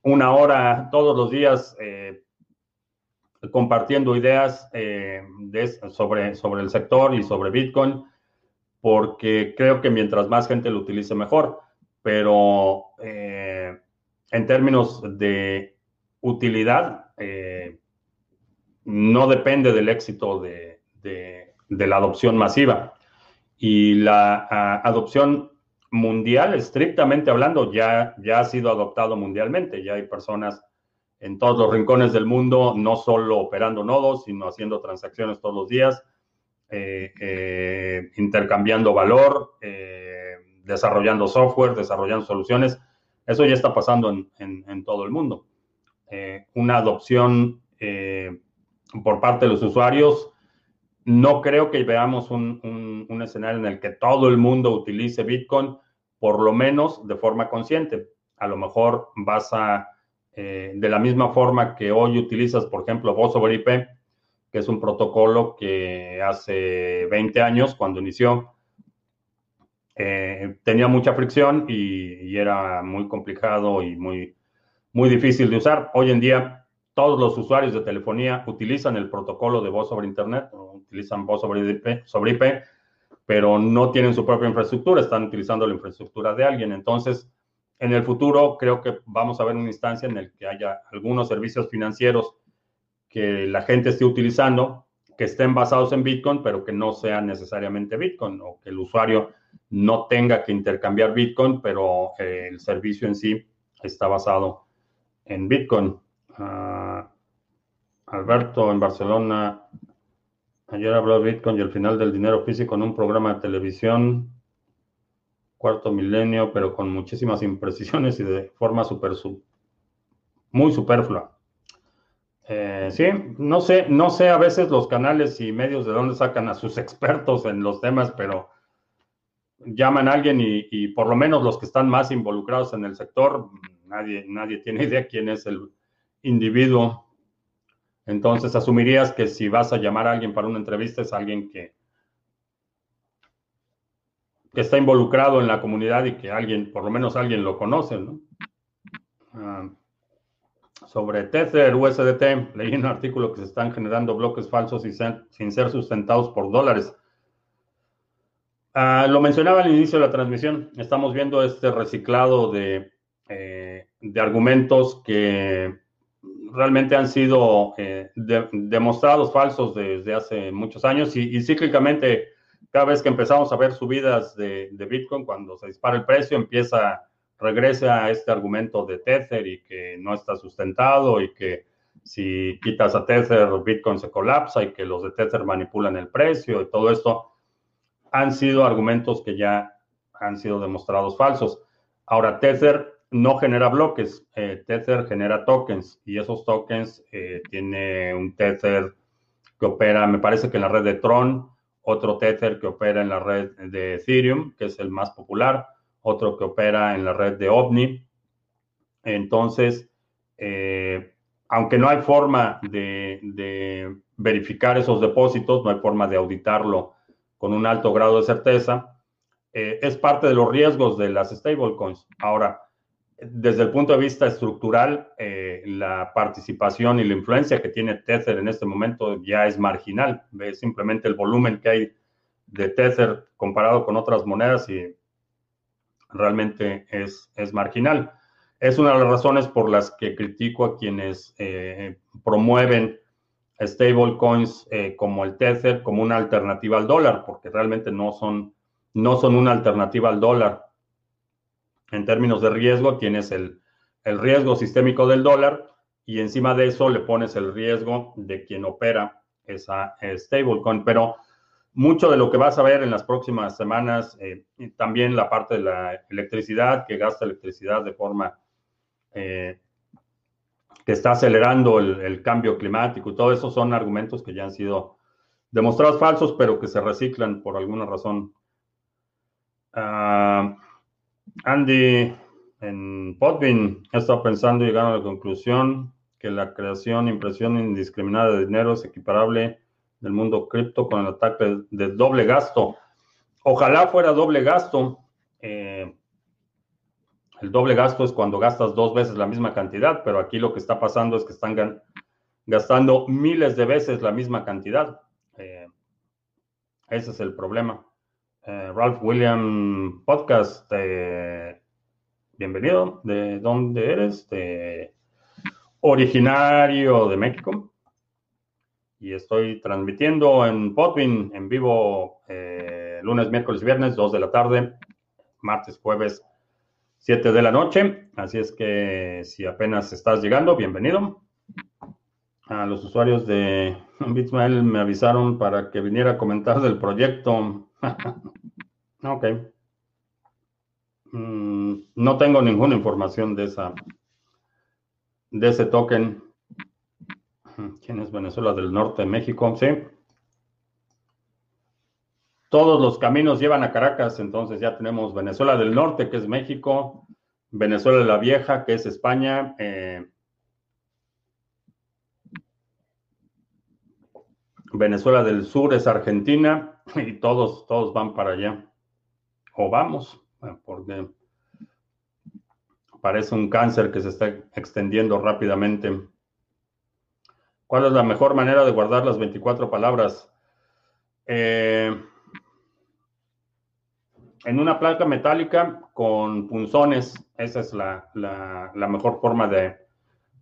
una hora todos los días compartiendo ideas sobre, sobre el sector y sobre Bitcoin porque creo que mientras más gente lo utilice, mejor. Pero eh, en términos de utilidad, eh, no depende del éxito de, la adopción masiva. Y la adopción mundial, estrictamente hablando, ya, ya ha sido adoptado mundialmente. Ya hay personas en todos los rincones del mundo, no solo operando nodos, sino haciendo transacciones todos los días eh, eh, intercambiando valor, eh, desarrollando software, desarrollando soluciones. Eso ya está pasando en, todo el mundo. una adopción por parte de los usuarios, no creo que veamos un, un, escenario en el que todo el mundo utilice Bitcoin, por lo menos de forma consciente. A lo mejor vas a, de la misma forma que hoy utilizas, por ejemplo, Voz sobre IP, que es un protocolo que hace 20 años, cuando inició, eh, tenía mucha fricción y, era muy complicado y muy, muy difícil de usar. Hoy en día, todos los usuarios de telefonía utilizan el protocolo de voz sobre Internet, utilizan voz sobre IP, sobre IP, pero no tienen su propia infraestructura, están utilizando la infraestructura de alguien. Entonces, en el futuro creo que vamos a ver una instancia en la que haya algunos servicios financieros que la gente esté utilizando, que estén basados en Bitcoin, pero que no sean necesariamente Bitcoin, o que el usuario no tenga que intercambiar Bitcoin, pero eh, el servicio en sí está basado en Bitcoin. Ah, Alberto en Barcelona. Ayer habló Bitcoin y el final del dinero físico en un programa de televisión, cuarto milenio, pero con muchísimas imprecisiones y de forma super, muy superflua. Eh, sí, no sé, no sé a veces los canales y medios de dónde sacan a sus expertos en los temas, pero llaman a alguien y, por lo menos los que están más involucrados en el sector, nadie, nadie tiene idea quién es el individuo. Entonces asumirías que si vas a llamar a alguien para una entrevista es alguien que, que está involucrado en la comunidad y que alguien, por lo menos alguien lo conoce, ¿no? Ah, sobre Tether USDT, leí un artículo que se están generando bloques falsos sin ser sustentados por dólares. Ah, lo mencionaba al inicio de la transmisión, estamos viendo este reciclado de, eh, argumentos que realmente han sido eh, demostrados falsos desde hace muchos años y, cíclicamente cada vez que empezamos a ver subidas de, de, Bitcoin, cuando se dispara el precio, empieza, regresa a este argumento de Tether y que no está sustentado y que si quitas a Tether, Bitcoin se colapsa y que los de Tether manipulan el precio y todo esto han sido argumentos que ya han sido demostrados falsos. Ahora, Tether no genera bloques, eh, Tether genera tokens y esos tokens eh, tiene un Tether que opera, me parece que en la red de Tron, otro Tether que opera en la red de Ethereum, que es el más popular, otro que opera en la red de OVNI. Entonces, eh, aunque no hay forma de verificar esos depósitos, no hay forma de auditarlo con un alto grado de certeza, eh, es parte de los riesgos de las stablecoins. Ahora, desde el punto de vista estructural, eh, la participación y la influencia que tiene Tether en este momento ya es marginal. Ve simplemente el volumen que hay de Tether comparado con otras monedas y realmente es, es marginal. Es una de las razones por las que critico a quienes eh, promueven stablecoins eh, como el Tether como una alternativa al dólar, porque realmente no son, no son una alternativa al dólar. En términos de riesgo, tienes el, el riesgo sistémico del dólar y encima de eso le pones el riesgo de quien opera esa stablecoin. Pero mucho de lo que vas a ver en las próximas semanas, eh, también la parte de la electricidad, que gasta electricidad de forma eh, que está acelerando el, cambio climático y todo eso son argumentos que ya han sido demostrados falsos, pero que se reciclan por alguna razón. Ah, Andy, en Podbean, he estado pensando y llegando a la conclusión que la creación, impresión indiscriminada de dinero es equiparable del mundo cripto con el ataque de, doble gasto. Ojalá fuera doble gasto. Eh, el doble gasto es cuando gastas dos veces la misma cantidad, pero aquí lo que está pasando es que están gastando miles de veces la misma cantidad. Eh, ese es el problema. Eh, Ralph William Podcast, eh, bienvenido. ¿De dónde eres? De originario de México. Y estoy transmitiendo en Podbean en vivo lunes, miércoles y viernes, 2 de la tarde, martes, jueves 7 de la noche. Así es que si apenas estás llegando, bienvenido. A los usuarios de Bitsmail me avisaron para que viniera a comentar del proyecto. ok. Mm, no tengo ninguna información de esa de ese token. ¿Quién es Venezuela del Norte de México? Sí. Todos los caminos llevan a Caracas, entonces ya tenemos Venezuela del Norte, que es México, Venezuela la Vieja, que es España, eh, Venezuela del Sur es Argentina y todos, todos van para allá. O vamos, eh, porque parece un cáncer que se está extendiendo rápidamente. ¿Cuál es la mejor manera de guardar las 24 palabras? Eh, en una placa metálica con punzones. Esa es la, mejor forma de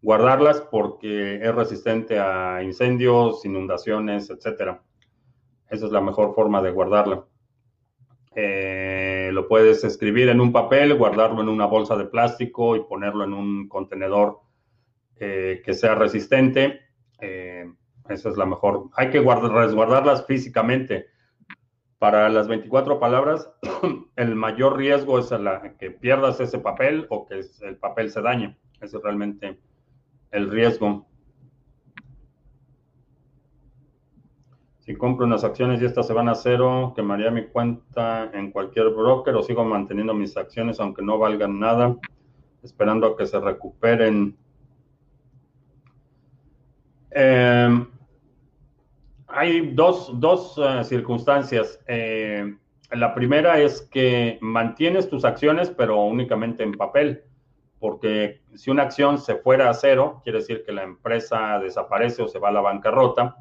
guardarlas porque es resistente a incendios, inundaciones, etc. Esa es la mejor forma de guardarla. Eh, lo puedes escribir en un papel, guardarlo en una bolsa de plástico y ponerlo en un contenedor eh, que sea resistente. Eh, esa es la mejor. Hay que resguardarlas físicamente. Para las 24 palabras, el mayor riesgo es que pierdas ese papel o que el papel se dañe. Ese es realmente el riesgo. Si compro unas acciones y estas se van a cero, quemaría mi cuenta en cualquier broker o sigo manteniendo mis acciones aunque no valgan nada, esperando a que se recuperen. Em, hay dos, eh, circunstancias. Eh, la primera es que mantienes tus acciones, pero únicamente en papel, porque si una acción se fuera a cero, quiere decir que la empresa desaparece o se va a la bancarrota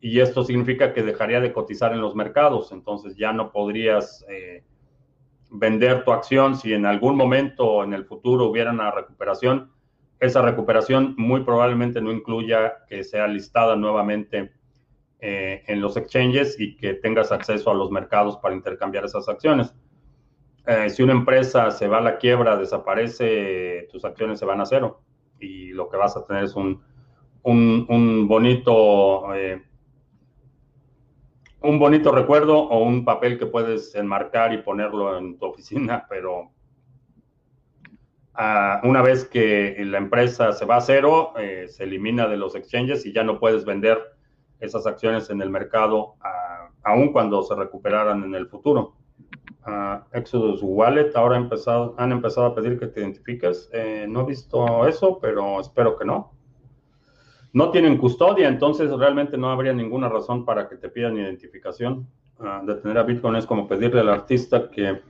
y esto significa que dejaría de cotizar en los mercados, entonces ya no podrías eh, vender tu acción si en algún momento en el futuro hubiera una recuperación. Esa recuperación muy probablemente no incluya que sea listada nuevamente eh, en los exchanges y que tengas acceso a los mercados para intercambiar esas acciones. Eh, si una empresa se va a la quiebra, desaparece, tus acciones se van a cero y lo que vas a tener es un, un, bonito un bonito recuerdo o un papel que puedes enmarcar y ponerlo en tu oficina, pero ah, una vez que la empresa se va a cero, eh, se elimina de los exchanges y ya no puedes vender esas acciones en el mercado, uh, aun cuando se recuperaran en el futuro. Ah, Exodus Wallet ahora empezado, han empezado a pedir que te identifiques. Eh, no he visto eso, pero espero que no no tienen custodia, entonces realmente no habría ninguna razón para que te pidan identificación. Uh, detener a Bitcoin es como pedirle al artista que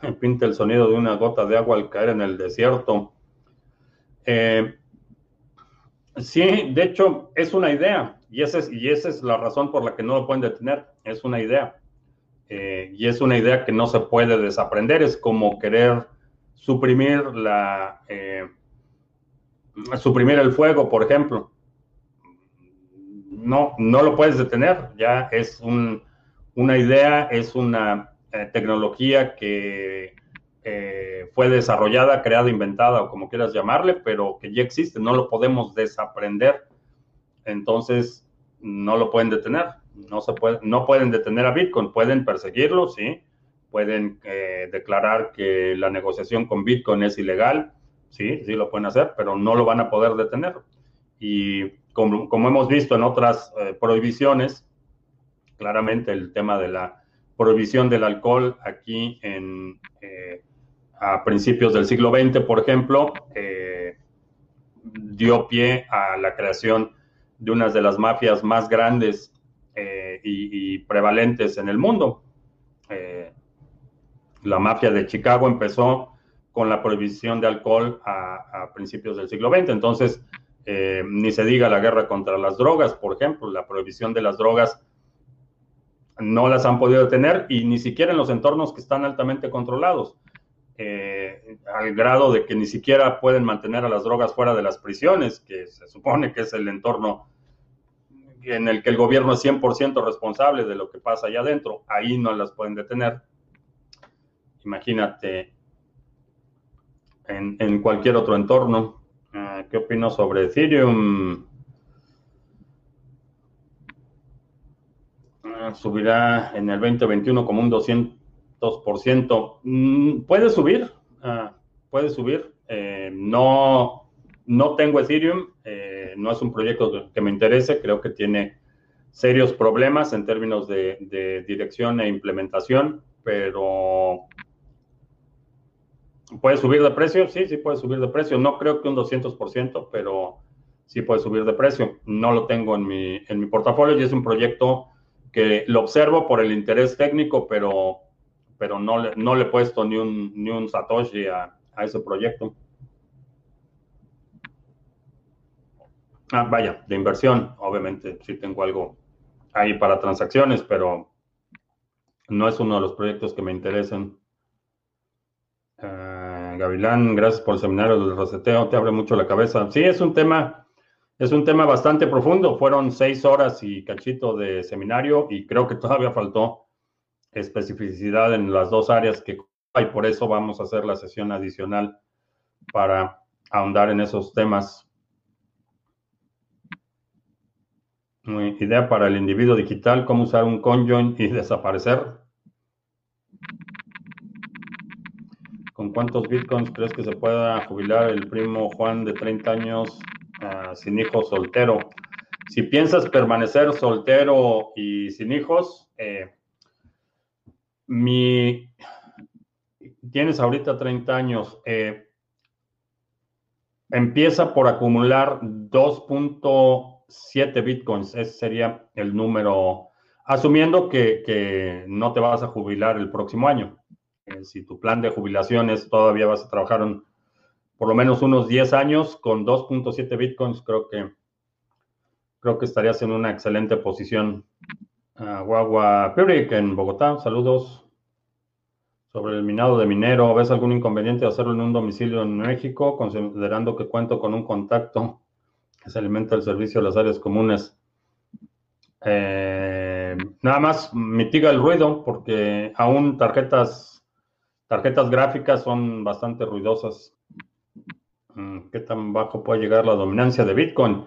pinte el sonido de una gota de agua al caer en el desierto. Eh, sí, de hecho, es una idea y esa, es, y esa es la razón por la que no lo pueden detener. Es una idea. Eh, y es una idea que no se puede desaprender. Es como querer suprimir la... Eh, suprimir el fuego, por ejemplo no, no lo puedes detener, ya es una idea, es una eh, tecnología que eh, fue desarrollada, creada, inventada o como quieras llamarle, pero que ya existe, no lo podemos desaprender. Entonces, no lo pueden detener, no, se puede, no pueden detener a Bitcoin, pueden perseguirlo, sí, pueden eh, declarar que la negociación con Bitcoin es ilegal, sí, sí lo pueden hacer, pero no lo van a poder detener. Y como, hemos visto en otras eh, prohibiciones, claramente el tema de la prohibición del alcohol aquí en, eh, a principios del siglo XX, por ejemplo, eh, dio pie a la creación de una de las mafias más grandes y, prevalentes en el mundo. la mafia de Chicago empezó con la prohibición de alcohol a, a principios del siglo XX. Entonces, eh, ni se diga la guerra contra las drogas, por ejemplo, la prohibición de las drogas no las han podido detener y ni siquiera en los entornos que están altamente controlados, eh, al grado de que ni siquiera pueden mantener a las drogas fuera de las prisiones, que se supone que es el entorno en el que el gobierno es 100% responsable de lo que pasa allá adentro, ahí no las pueden detener. Imagínate en cualquier otro entorno. Ah, ¿Qué opino sobre Ethereum? Ah, subirá en el 2021 como un 200%. Mm, puede subir, ah, puede subir. Eh, no, no tengo Ethereum, eh, no es un proyecto que me interese, creo que tiene serios problemas en términos de dirección e implementación, pero ¿Puede subir de precio? Sí, sí puede subir de precio. No creo que un 200%, pero sí puede subir de precio. No lo tengo en mi, en mi portafolio y es un proyecto que lo observo por el interés técnico, pero, pero no, le, no le he puesto ni un, ni un Satoshi a, a ese proyecto. Ah, vaya, de inversión, obviamente sí tengo algo ahí para transacciones, pero no es uno de los proyectos que me interesen. Uh, Gavilán, gracias por el seminario del reseteo, te abre mucho la cabeza. Sí, es un tema, es un tema bastante profundo. Fueron seis horas y cachito de seminario y creo que todavía faltó especificidad en las dos áreas que hay, por eso vamos a hacer la sesión adicional para ahondar en esos temas. idea para el individuo digital, cómo usar un conjoin y desaparecer. ¿Con cuántos bitcoins crees que se pueda jubilar el primo Juan de 30 años ah, sin hijos soltero? Si piensas permanecer soltero y sin hijos, eh, mi, tienes ahorita 30 años, eh, empieza por acumular 2.7 bitcoins, ese sería el número, asumiendo que, no te vas a jubilar el próximo año. Eh, si tu plan de jubilaciones todavía vas a trabajar por lo menos unos 10 años, con 2.7 bitcoins creo que, creo que estarías en una excelente posición. Uh, Guagua Purik en Bogotá, saludos. Sobre el minado de minero, ¿ves algún inconveniente de hacerlo en un domicilio en México, considerando que cuento con un contacto que se alimenta el servicio de las áreas comunes? Eh, nada más mitiga el ruido porque aún tarjetas, tarjetas gráficas son bastante ruidosas. Mm, ¿Qué tan bajo puede llegar la dominancia de Bitcoin?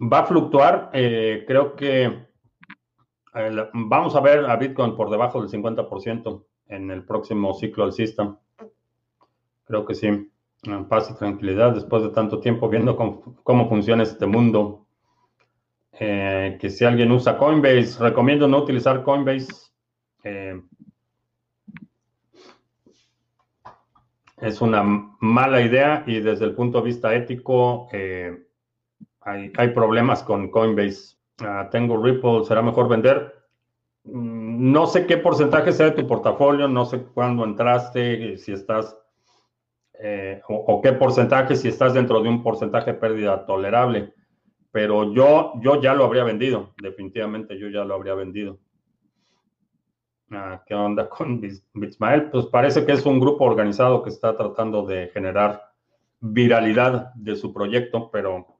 Va a fluctuar. Eh, creo que vamos a ver a Bitcoin por debajo del 50% en el próximo ciclo alcista. Creo que sí. Paz y tranquilidad después de tanto tiempo viendo cómo, funciona este mundo. Eh, que si alguien usa Coinbase, recomiendo no utilizar Coinbase. Eh, es una mala idea y desde el punto de vista ético eh, hay, problemas con Coinbase. Ah, tengo Ripple, será mejor vender. Mm, no sé qué porcentaje sea de tu portafolio, no sé cuándo entraste, si estás, eh, o, qué porcentaje, si estás dentro de un porcentaje de pérdida tolerable. Pero yo, yo ya lo habría vendido, definitivamente yo ya lo habría vendido. Ah, ¿Qué onda con Bitsmael? Pues parece que es un grupo organizado que está tratando de generar viralidad de su proyecto, pero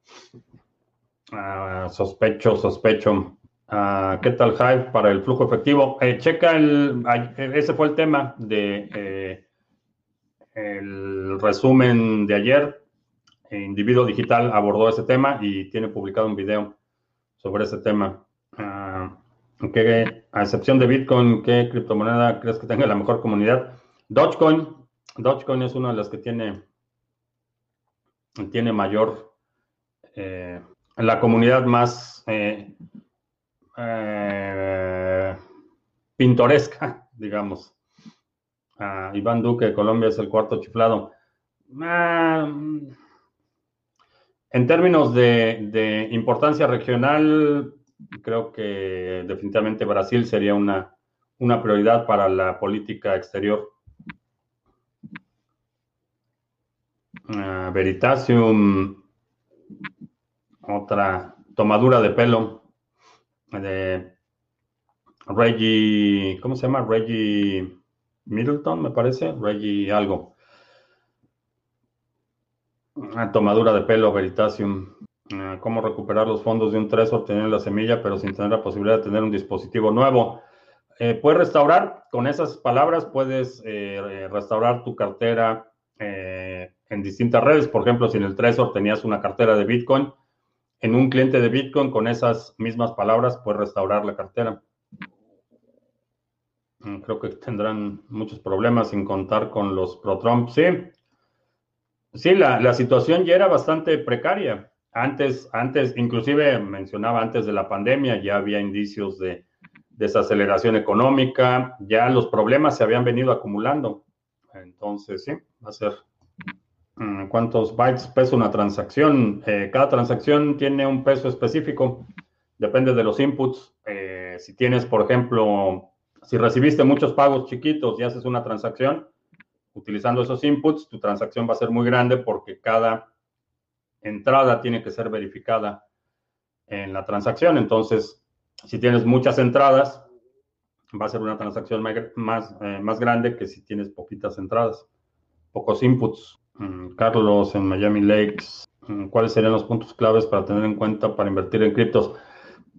ah, sospecho, sospecho Ah, ¿Qué tal Hive para el flujo efectivo? Eh, checa el, ese fue el tema de eh, el resumen de ayer. Individuo Digital abordó ese tema y tiene publicado un video sobre ese tema. Ah, a excepción de Bitcoin, ¿qué criptomoneda crees que tenga la mejor comunidad? Dogecoin. Dogecoin es una de las que tiene, tiene mayor, eh, la comunidad más eh, pintoresca, digamos. Iván Duque Colombia es el cuarto chiflado. Ah, en términos de, importancia regional, creo que definitivamente Brasil sería una, una prioridad para la política exterior. Ah, Veritasium, otra tomadura de pelo de Reggie, ¿cómo se llama? Reggie Middleton, me parece, Reggie algo. Una tomadura de pelo, Veritasium. Ah, cómo recuperar los fondos de un Trezor, tener la semilla, pero sin tener la posibilidad de tener un dispositivo nuevo. Eh, puedes restaurar, con esas palabras puedes eh, restaurar tu cartera eh, en distintas redes. Por ejemplo, si en el Trezor tenías una cartera de Bitcoin, en un cliente de Bitcoin con esas mismas palabras puedes restaurar la cartera. Mm, creo que tendrán muchos problemas sin contar con los pro-Trump. Sí, sí la, situación ya era bastante precaria. Antes, antes, inclusive mencionaba antes de la pandemia, ya había indicios de desaceleración económica, ya los problemas se habían venido acumulando. Entonces, sí, va a ser Mm, ¿Cuántos bytes pesa una transacción? Eh, cada transacción tiene un peso específico, depende de los inputs. Eh, si tienes, por ejemplo, si recibiste muchos pagos chiquitos y haces una transacción, utilizando esos inputs, tu transacción va a ser muy grande porque cada entrada tiene que ser verificada en la transacción. Entonces, si tienes muchas entradas, va a ser una transacción más, eh, más grande que si tienes poquitas entradas, pocos inputs. Mm, Carlos en Miami Lakes, mm, ¿cuáles serían los puntos claves para tener en cuenta para invertir en criptos?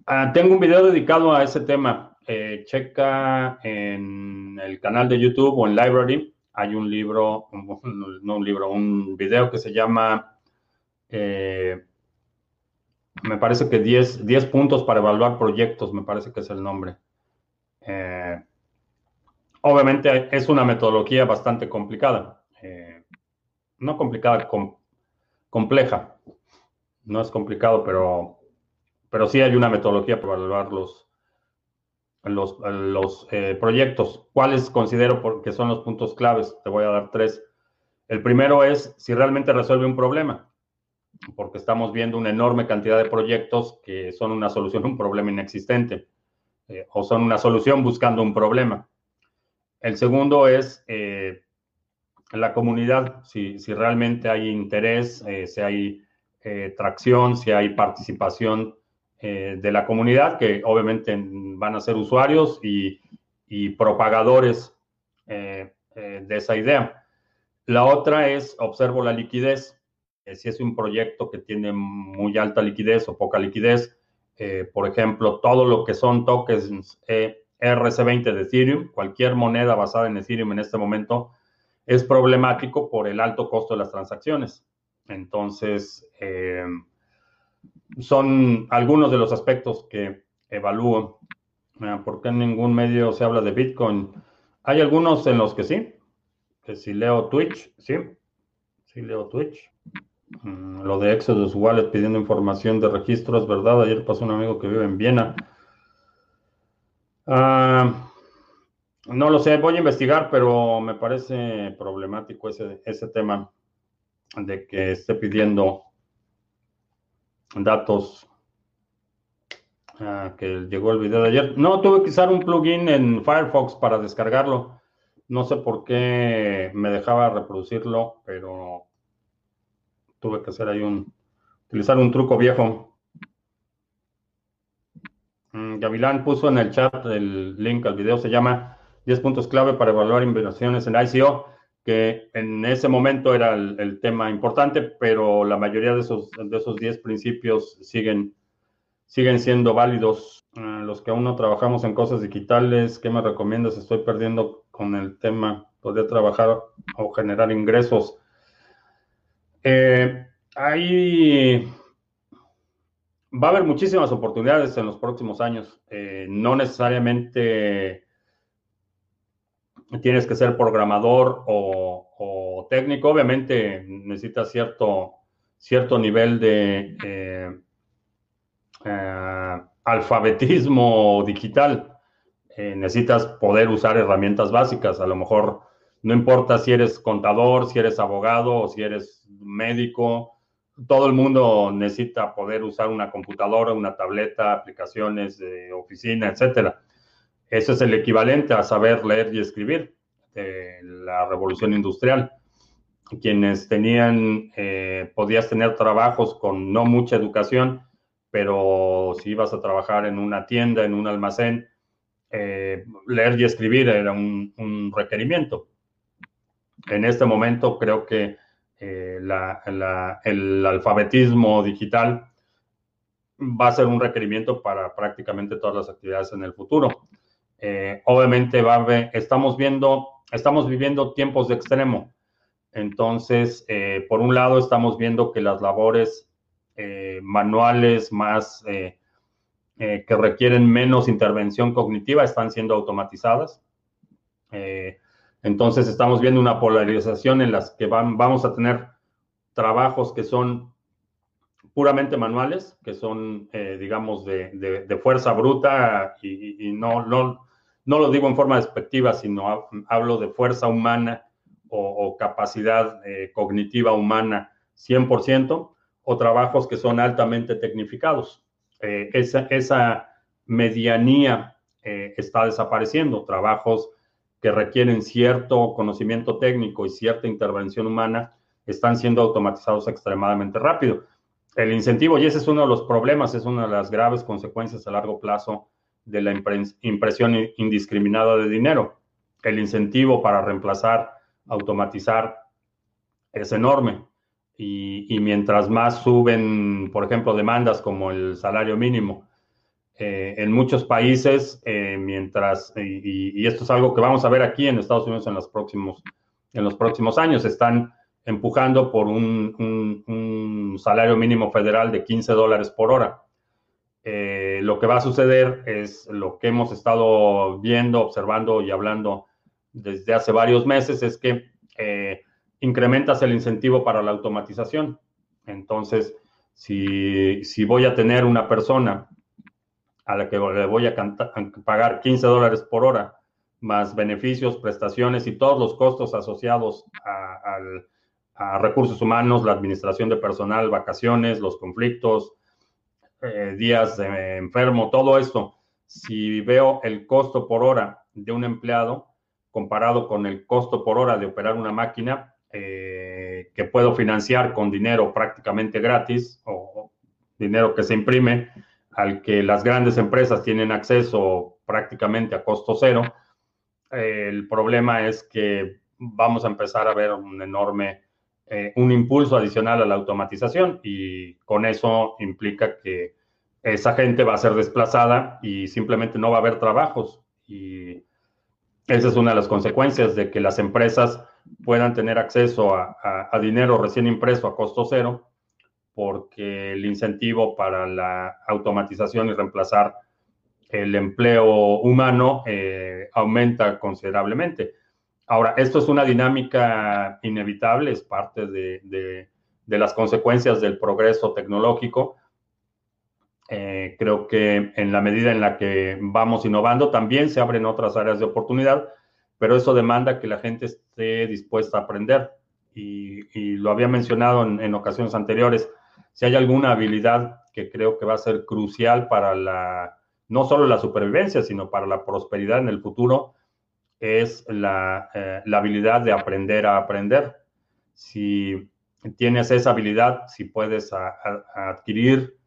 Ah, tengo un video dedicado a ese tema. Eh, checa en el canal de YouTube o en Library. Hay un libro, no un libro, un video que se llama eh, me parece que 10, 10 puntos para evaluar proyectos, me parece que es el nombre. Eh, obviamente es una metodología bastante complicada. Eh, no complicada, compleja. No es complicado, pero, pero sí hay una metodología para evaluar los, los, proyectos. ¿Cuáles considero que son los puntos claves? Te voy a dar tres. El primero es si realmente resuelve un problema, porque estamos viendo una enorme cantidad de proyectos que son una solución a un problema inexistente eh, o son una solución buscando un problema. El segundo es eh, la comunidad, si, si, realmente hay interés, si hay tracción, si hay participación eh, de la comunidad, que obviamente van a ser usuarios y, propagadores eh, eh, de esa idea. La otra es observo la liquidez. Si es un proyecto que tiene muy alta liquidez o poca liquidez, por ejemplo, todo lo que son tokens RC20 de Ethereum, cualquier moneda basada en Ethereum en este momento, es problemático por el alto costo de las transacciones. Entonces, son algunos de los aspectos que evalúo. ¿Por qué en ningún medio se habla de Bitcoin? Hay algunos en los que sí, que si leo Twitch, sí, sí leo Twitch. Mm, lo de Exodus Wallet pidiendo información de registros, ¿verdad? Ayer pasó un amigo que vive en Viena. Ah, no lo sé, voy a investigar, pero me parece problemático ese, tema de que esté pidiendo datos ah, que llegó el video de ayer. No, tuve que usar un plugin en Firefox para descargarlo. No sé por qué me dejaba reproducirlo, pero tuve que hacer ahí un, utilizar un truco viejo. Mm, Gavilán puso en el chat el link al video, se llama 10 puntos clave para evaluar inversiones en ICO que en ese momento era el, tema importante, pero la mayoría de esos, de esos 10 principios siguen, siguen siendo válidos. Ah, los que aún no trabajamos en cosas digitales, ¿qué me recomiendas? Estoy perdiendo con el tema, poder trabajar o generar ingresos. Eh, ahí va a haber muchísimas oportunidades en los próximos años. Eh, no necesariamente tienes que ser programador o, técnico. Obviamente necesitas cierto, cierto nivel de eh, eh, alfabetismo digital. Necesitas poder usar herramientas básicas. A lo mejor no importa si eres contador, si eres abogado o si eres médico. Todo el mundo necesita poder usar una computadora, una tableta, aplicaciones de oficina, etcétera eso es el equivalente a saber leer y escribir de la revolución industrial. Quienes tenían, eh, podías tener trabajos con no mucha educación, pero si ibas a trabajar en una tienda, en un almacén, eh, leer y escribir era un, requerimiento. En este momento creo que eh, el alfabetismo digital va a ser un requerimiento para prácticamente todas las actividades en el futuro. Eh, obviamente estamos viendo, estamos viviendo tiempos de extremo. Entonces, eh, por un lado, estamos viendo que las labores manuales más que requieren menos intervención cognitiva están siendo automatizadas. Entonces, estamos viendo una polarización en las que vamos a tener trabajos que son puramente manuales, que son, digamos, de, fuerza bruta y, no, no, no lo digo en forma despectiva, sino hablo de fuerza humana o, capacidad eh, cognitiva humana 100%, o trabajos que son altamente tecnificados. Eh, esa, medianía eh, está desapareciendo, trabajos que requieren cierto conocimiento técnico y cierta intervención humana están siendo automatizados extremadamente rápido. El incentivo, y ese es uno de los problemas, es una de las graves consecuencias a largo plazo de la impresión indiscriminada de dinero. El incentivo para reemplazar, automatizar, es enorme. Y, mientras más suben, por ejemplo, demandas como el salario mínimo, eh, en muchos países, eh, mientras, y, esto es algo que vamos a ver aquí en Estados Unidos en los próximos, en los próximos años, están empujando por un, salario mínimo federal de 15 dólares por hora. Eh, lo que va a suceder es lo que hemos estado viendo, observando y hablando desde hace varios meses, es que eh, incrementas el incentivo para la automatización. Entonces, si, si voy a tener una persona a la que le voy a pagar 15 dólares por hora, más beneficios, prestaciones y todos los costos asociados a, recursos humanos, la administración de personal, vacaciones, los conflictos, eh, días enfermo, todo esto. Si veo el costo por hora de un empleado comparado con el costo por hora de operar una máquina, eh, que puedo financiar con dinero prácticamente gratis o dinero que se imprime, al que las grandes empresas tienen acceso prácticamente a costo cero, el problema es que vamos a empezar a ver un enorme, eh, un impulso adicional a la automatización y con eso implica que esa gente va a ser desplazada y simplemente no va a haber trabajos. Y esa es una de las consecuencias de que las empresas puedan tener acceso a, dinero recién impreso a costo cero, porque el incentivo para la automatización y reemplazar el empleo humano eh, aumenta considerablemente. Ahora, esto es una dinámica inevitable, es parte de, las consecuencias del progreso tecnológico. Eh, creo que en la medida en la que vamos innovando, también se abren otras áreas de oportunidad, pero eso demanda que la gente esté dispuesta a aprender. Y, lo había mencionado en, en, ocasiones anteriores, si hay alguna habilidad que creo que va a ser crucial para la, no solo la supervivencia, sino para la prosperidad en el futuro, es la, eh, habilidad de aprender a aprender. Si tienes esa habilidad, si puedes adquirir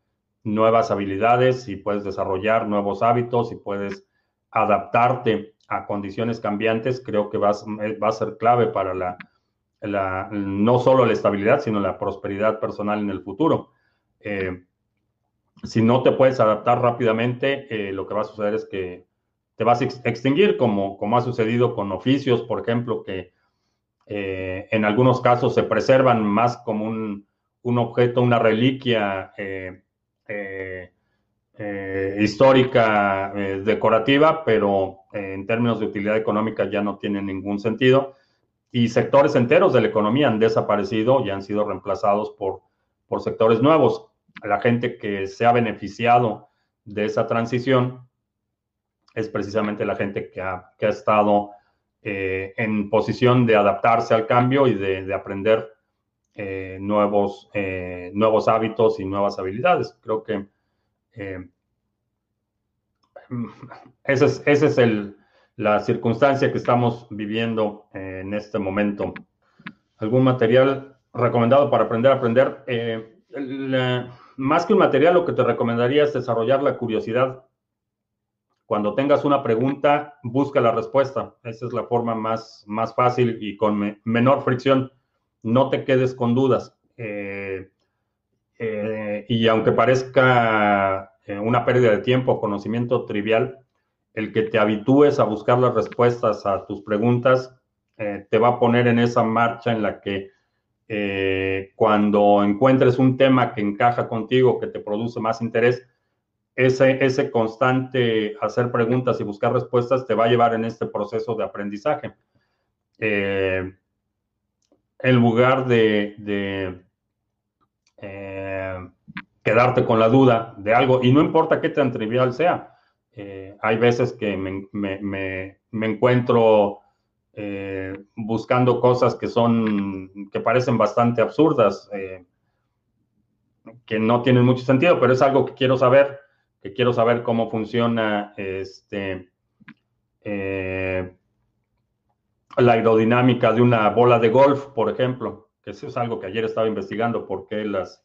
nuevas habilidades, si puedes desarrollar nuevos hábitos, si puedes adaptarte a condiciones cambiantes, creo que va, a ser clave para la, la, no solo la estabilidad, sino la prosperidad personal en el futuro. Eh, si no te puedes adaptar rápidamente, eh, lo que va a suceder es que te vas a extinguir, como, como ha sucedido con oficios, por ejemplo, que eh, en algunos casos se preservan más como un, objeto, una reliquia histórica decorativa, pero en términos de utilidad económica ya no tiene ningún sentido. Y sectores enteros de la economía han desaparecido y han sido reemplazados por, por sectores nuevos. La gente que se ha beneficiado de esa transición es precisamente la gente que ha, estado eh, en posición de adaptarse al cambio y de, aprender eh, nuevos, eh, nuevos hábitos y nuevas habilidades. Creo que esa es, ese es el, la circunstancia que estamos viviendo en este momento. ¿Algún material recomendado para aprender a aprender? Eh, más que un material, lo que te recomendaría es desarrollar la curiosidad. Cuando tengas una pregunta, busca la respuesta. Esa es la forma más, más fácil y con menor fricción. No te quedes con dudas. Eh, eh, y aunque parezca una pérdida de tiempo, conocimiento trivial, el que te habitúes a buscar las respuestas a tus preguntas eh, te va a poner en esa marcha en la que eh, cuando encuentres un tema que encaja contigo, que te produce más interés, ese, ese constante hacer preguntas y buscar respuestas te va a llevar en este proceso de aprendizaje. Eh, en lugar de, de quedarte con la duda de algo, y no importa qué tan trivial sea, eh, hay veces que me, encuentro eh, buscando cosas que son, que parecen bastante absurdas, eh, que no tienen mucho sentido, pero es algo que quiero saber, que quiero saber cómo funciona este, la aerodinámica de una bola de golf, por ejemplo, que eso es algo que ayer estaba investigando, por qué las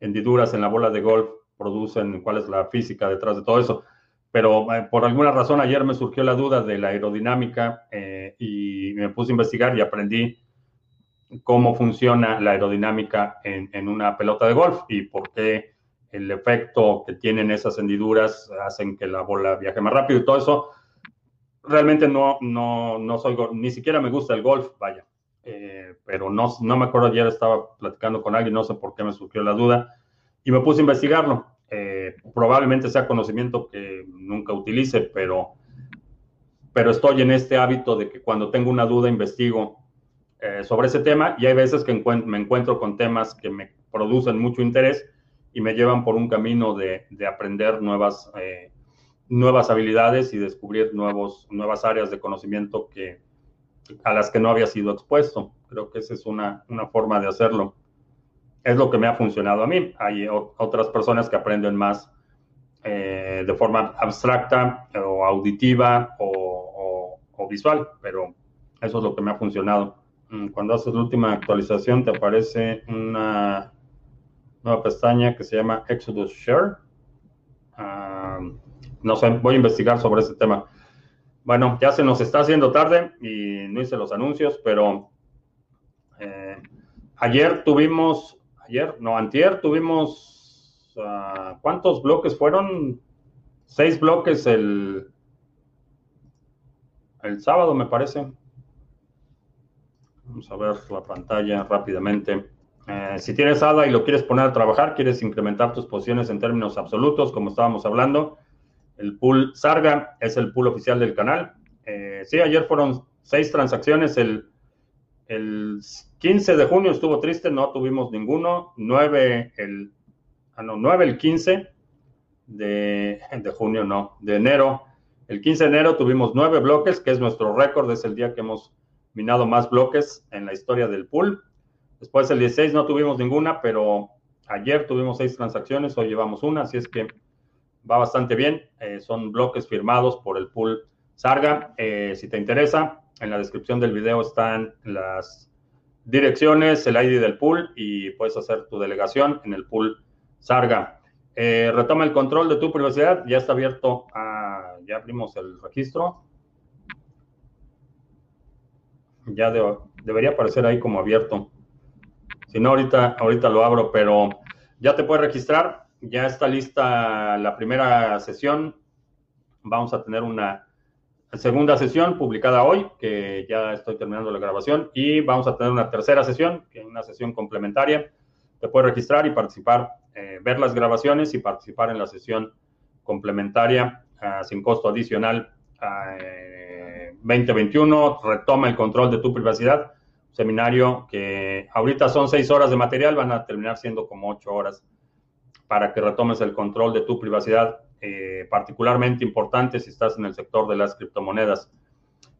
hendiduras en la bola de golf producen, cuál es la física detrás de todo eso pero eh, por alguna razón ayer me surgió la duda de la aerodinámica eh, y me puse a investigar y aprendí cómo funciona la aerodinámica en, una pelota de golf y por qué el efecto que tienen esas hendiduras hacen que la bola viaje más rápido y todo eso. Realmente no, no, no soy, ni siquiera me gusta el golf, vaya, eh, pero no, no me acuerdo, ayer estaba platicando con alguien, no sé por qué me surgió la duda, y me puse a investigarlo. Eh, probablemente sea conocimiento que nunca utilice, pero, pero estoy en este hábito de que cuando tengo una duda investigo eh, sobre ese tema y hay veces que me encuentro con temas que me producen mucho interés y me llevan por un camino de, de aprender nuevas, eh, nuevas habilidades y descubrir nuevos, nuevas áreas de conocimiento que, a las que no había sido expuesto. Creo que esa es una, una forma de hacerlo. Es lo que me ha funcionado a mí. Hay otras personas que aprenden más eh, de forma abstracta o auditiva o, o, visual, pero eso es lo que me ha funcionado. Mm, cuando haces la última actualización te aparece una nueva pestaña que se llama Exodus Share. Ah, no sé, voy a investigar sobre ese tema. Bueno, ya se nos está haciendo tarde y no hice los anuncios, pero eh, ayer tuvimos, ayer, no, antier tuvimos, uh, ¿cuántos bloques fueron? Seis bloques el, el sábado, me parece. Vamos a ver la pantalla rápidamente. Eh, si tienes ADA y lo quieres poner a trabajar, quieres incrementar tus posiciones en términos absolutos, como estábamos hablando, el pool Sarga es el pool oficial del canal. Eh, sí, ayer fueron seis transacciones. El, el 15 de junio estuvo triste, no tuvimos ninguno. 9 el, ah, no, 9 el 15 de, de junio, no, de enero. El 15 de enero tuvimos nueve bloques, que es nuestro récord, es el día que hemos minado más bloques en la historia del pool. Después el 16 no tuvimos ninguna, pero ayer tuvimos seis transacciones, hoy llevamos una, así es que va bastante bien. Eh, son bloques firmados por el pool Sarga. Eh, si te interesa, en la descripción del video están las direcciones, el ID del pool y puedes hacer tu delegación en el pool Sarga. Eh, retoma el control de tu privacidad. Ya está abierto. ya abrimos el registro. Ya debería aparecer ahí como abierto. Si no, ahorita, ahorita lo abro, pero ya te puedes registrar ya está lista la primera sesión. Vamos a tener una segunda sesión publicada hoy, que ya estoy terminando la grabación, y vamos a tener una tercera sesión, que es una sesión complementaria. Te puedes registrar y participar, eh, ver las grabaciones y participar en la sesión complementaria ah, sin costo adicional. 2021, eh, retoma el control de tu privacidad. Seminario que ahorita son seis horas de material, van a terminar siendo como ocho horas para que retomes el control de tu privacidad, eh, particularmente importante si estás en el sector de las criptomonedas.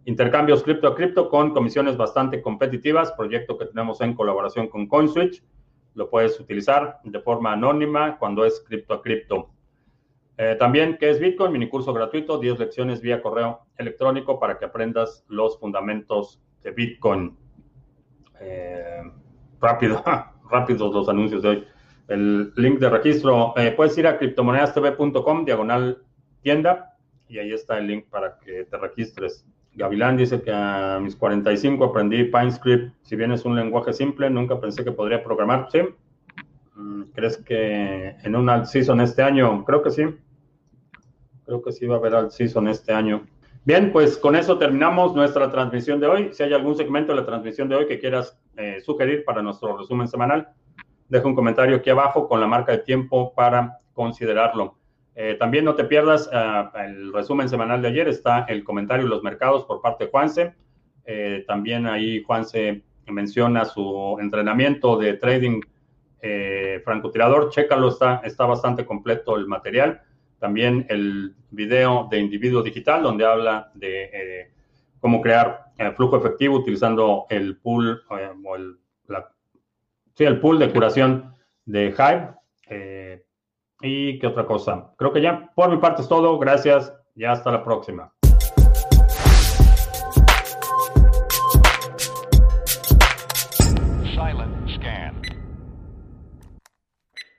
Intercambios cripto a cripto con comisiones bastante competitivas, proyecto que tenemos en colaboración con CoinSwitch. Lo puedes utilizar de forma anónima cuando es cripto a cripto. Eh, también, ¿qué es Bitcoin? Mini curso gratuito, 10 lecciones vía correo electrónico para que aprendas los fundamentos de Bitcoin. Eh, rápido, rápidos los anuncios de hoy el link de registro. Eh, puedes ir a criptomonedastv.com, diagonal tienda, y ahí está el link para que te registres. Gavilán dice que a mis 45 aprendí PineScript. Si bien es un lenguaje simple, nunca pensé que podría programar. ¿Sí? Mm, ¿Crees que en un alt season este año? Creo que sí. Creo que sí va a haber alt season este año. Bien, pues con eso terminamos nuestra transmisión de hoy. Si hay algún segmento de la transmisión de hoy que quieras eh, sugerir para nuestro resumen semanal, deja un comentario aquí abajo con la marca de tiempo para considerarlo. Eh, también no te pierdas uh, el resumen semanal de ayer, está el comentario de los mercados por parte de Juanse. Eh, también ahí Juanse menciona su entrenamiento de trading eh, francotirador. Chécalo, está, está bastante completo el material. También el video de individuo digital, donde habla de cómo crear flujo efectivo utilizando el pool o el, Sí, el pool de curación de Hive. Eh, ¿Y qué otra cosa? Creo que ya por mi parte es todo. Gracias y hasta la próxima.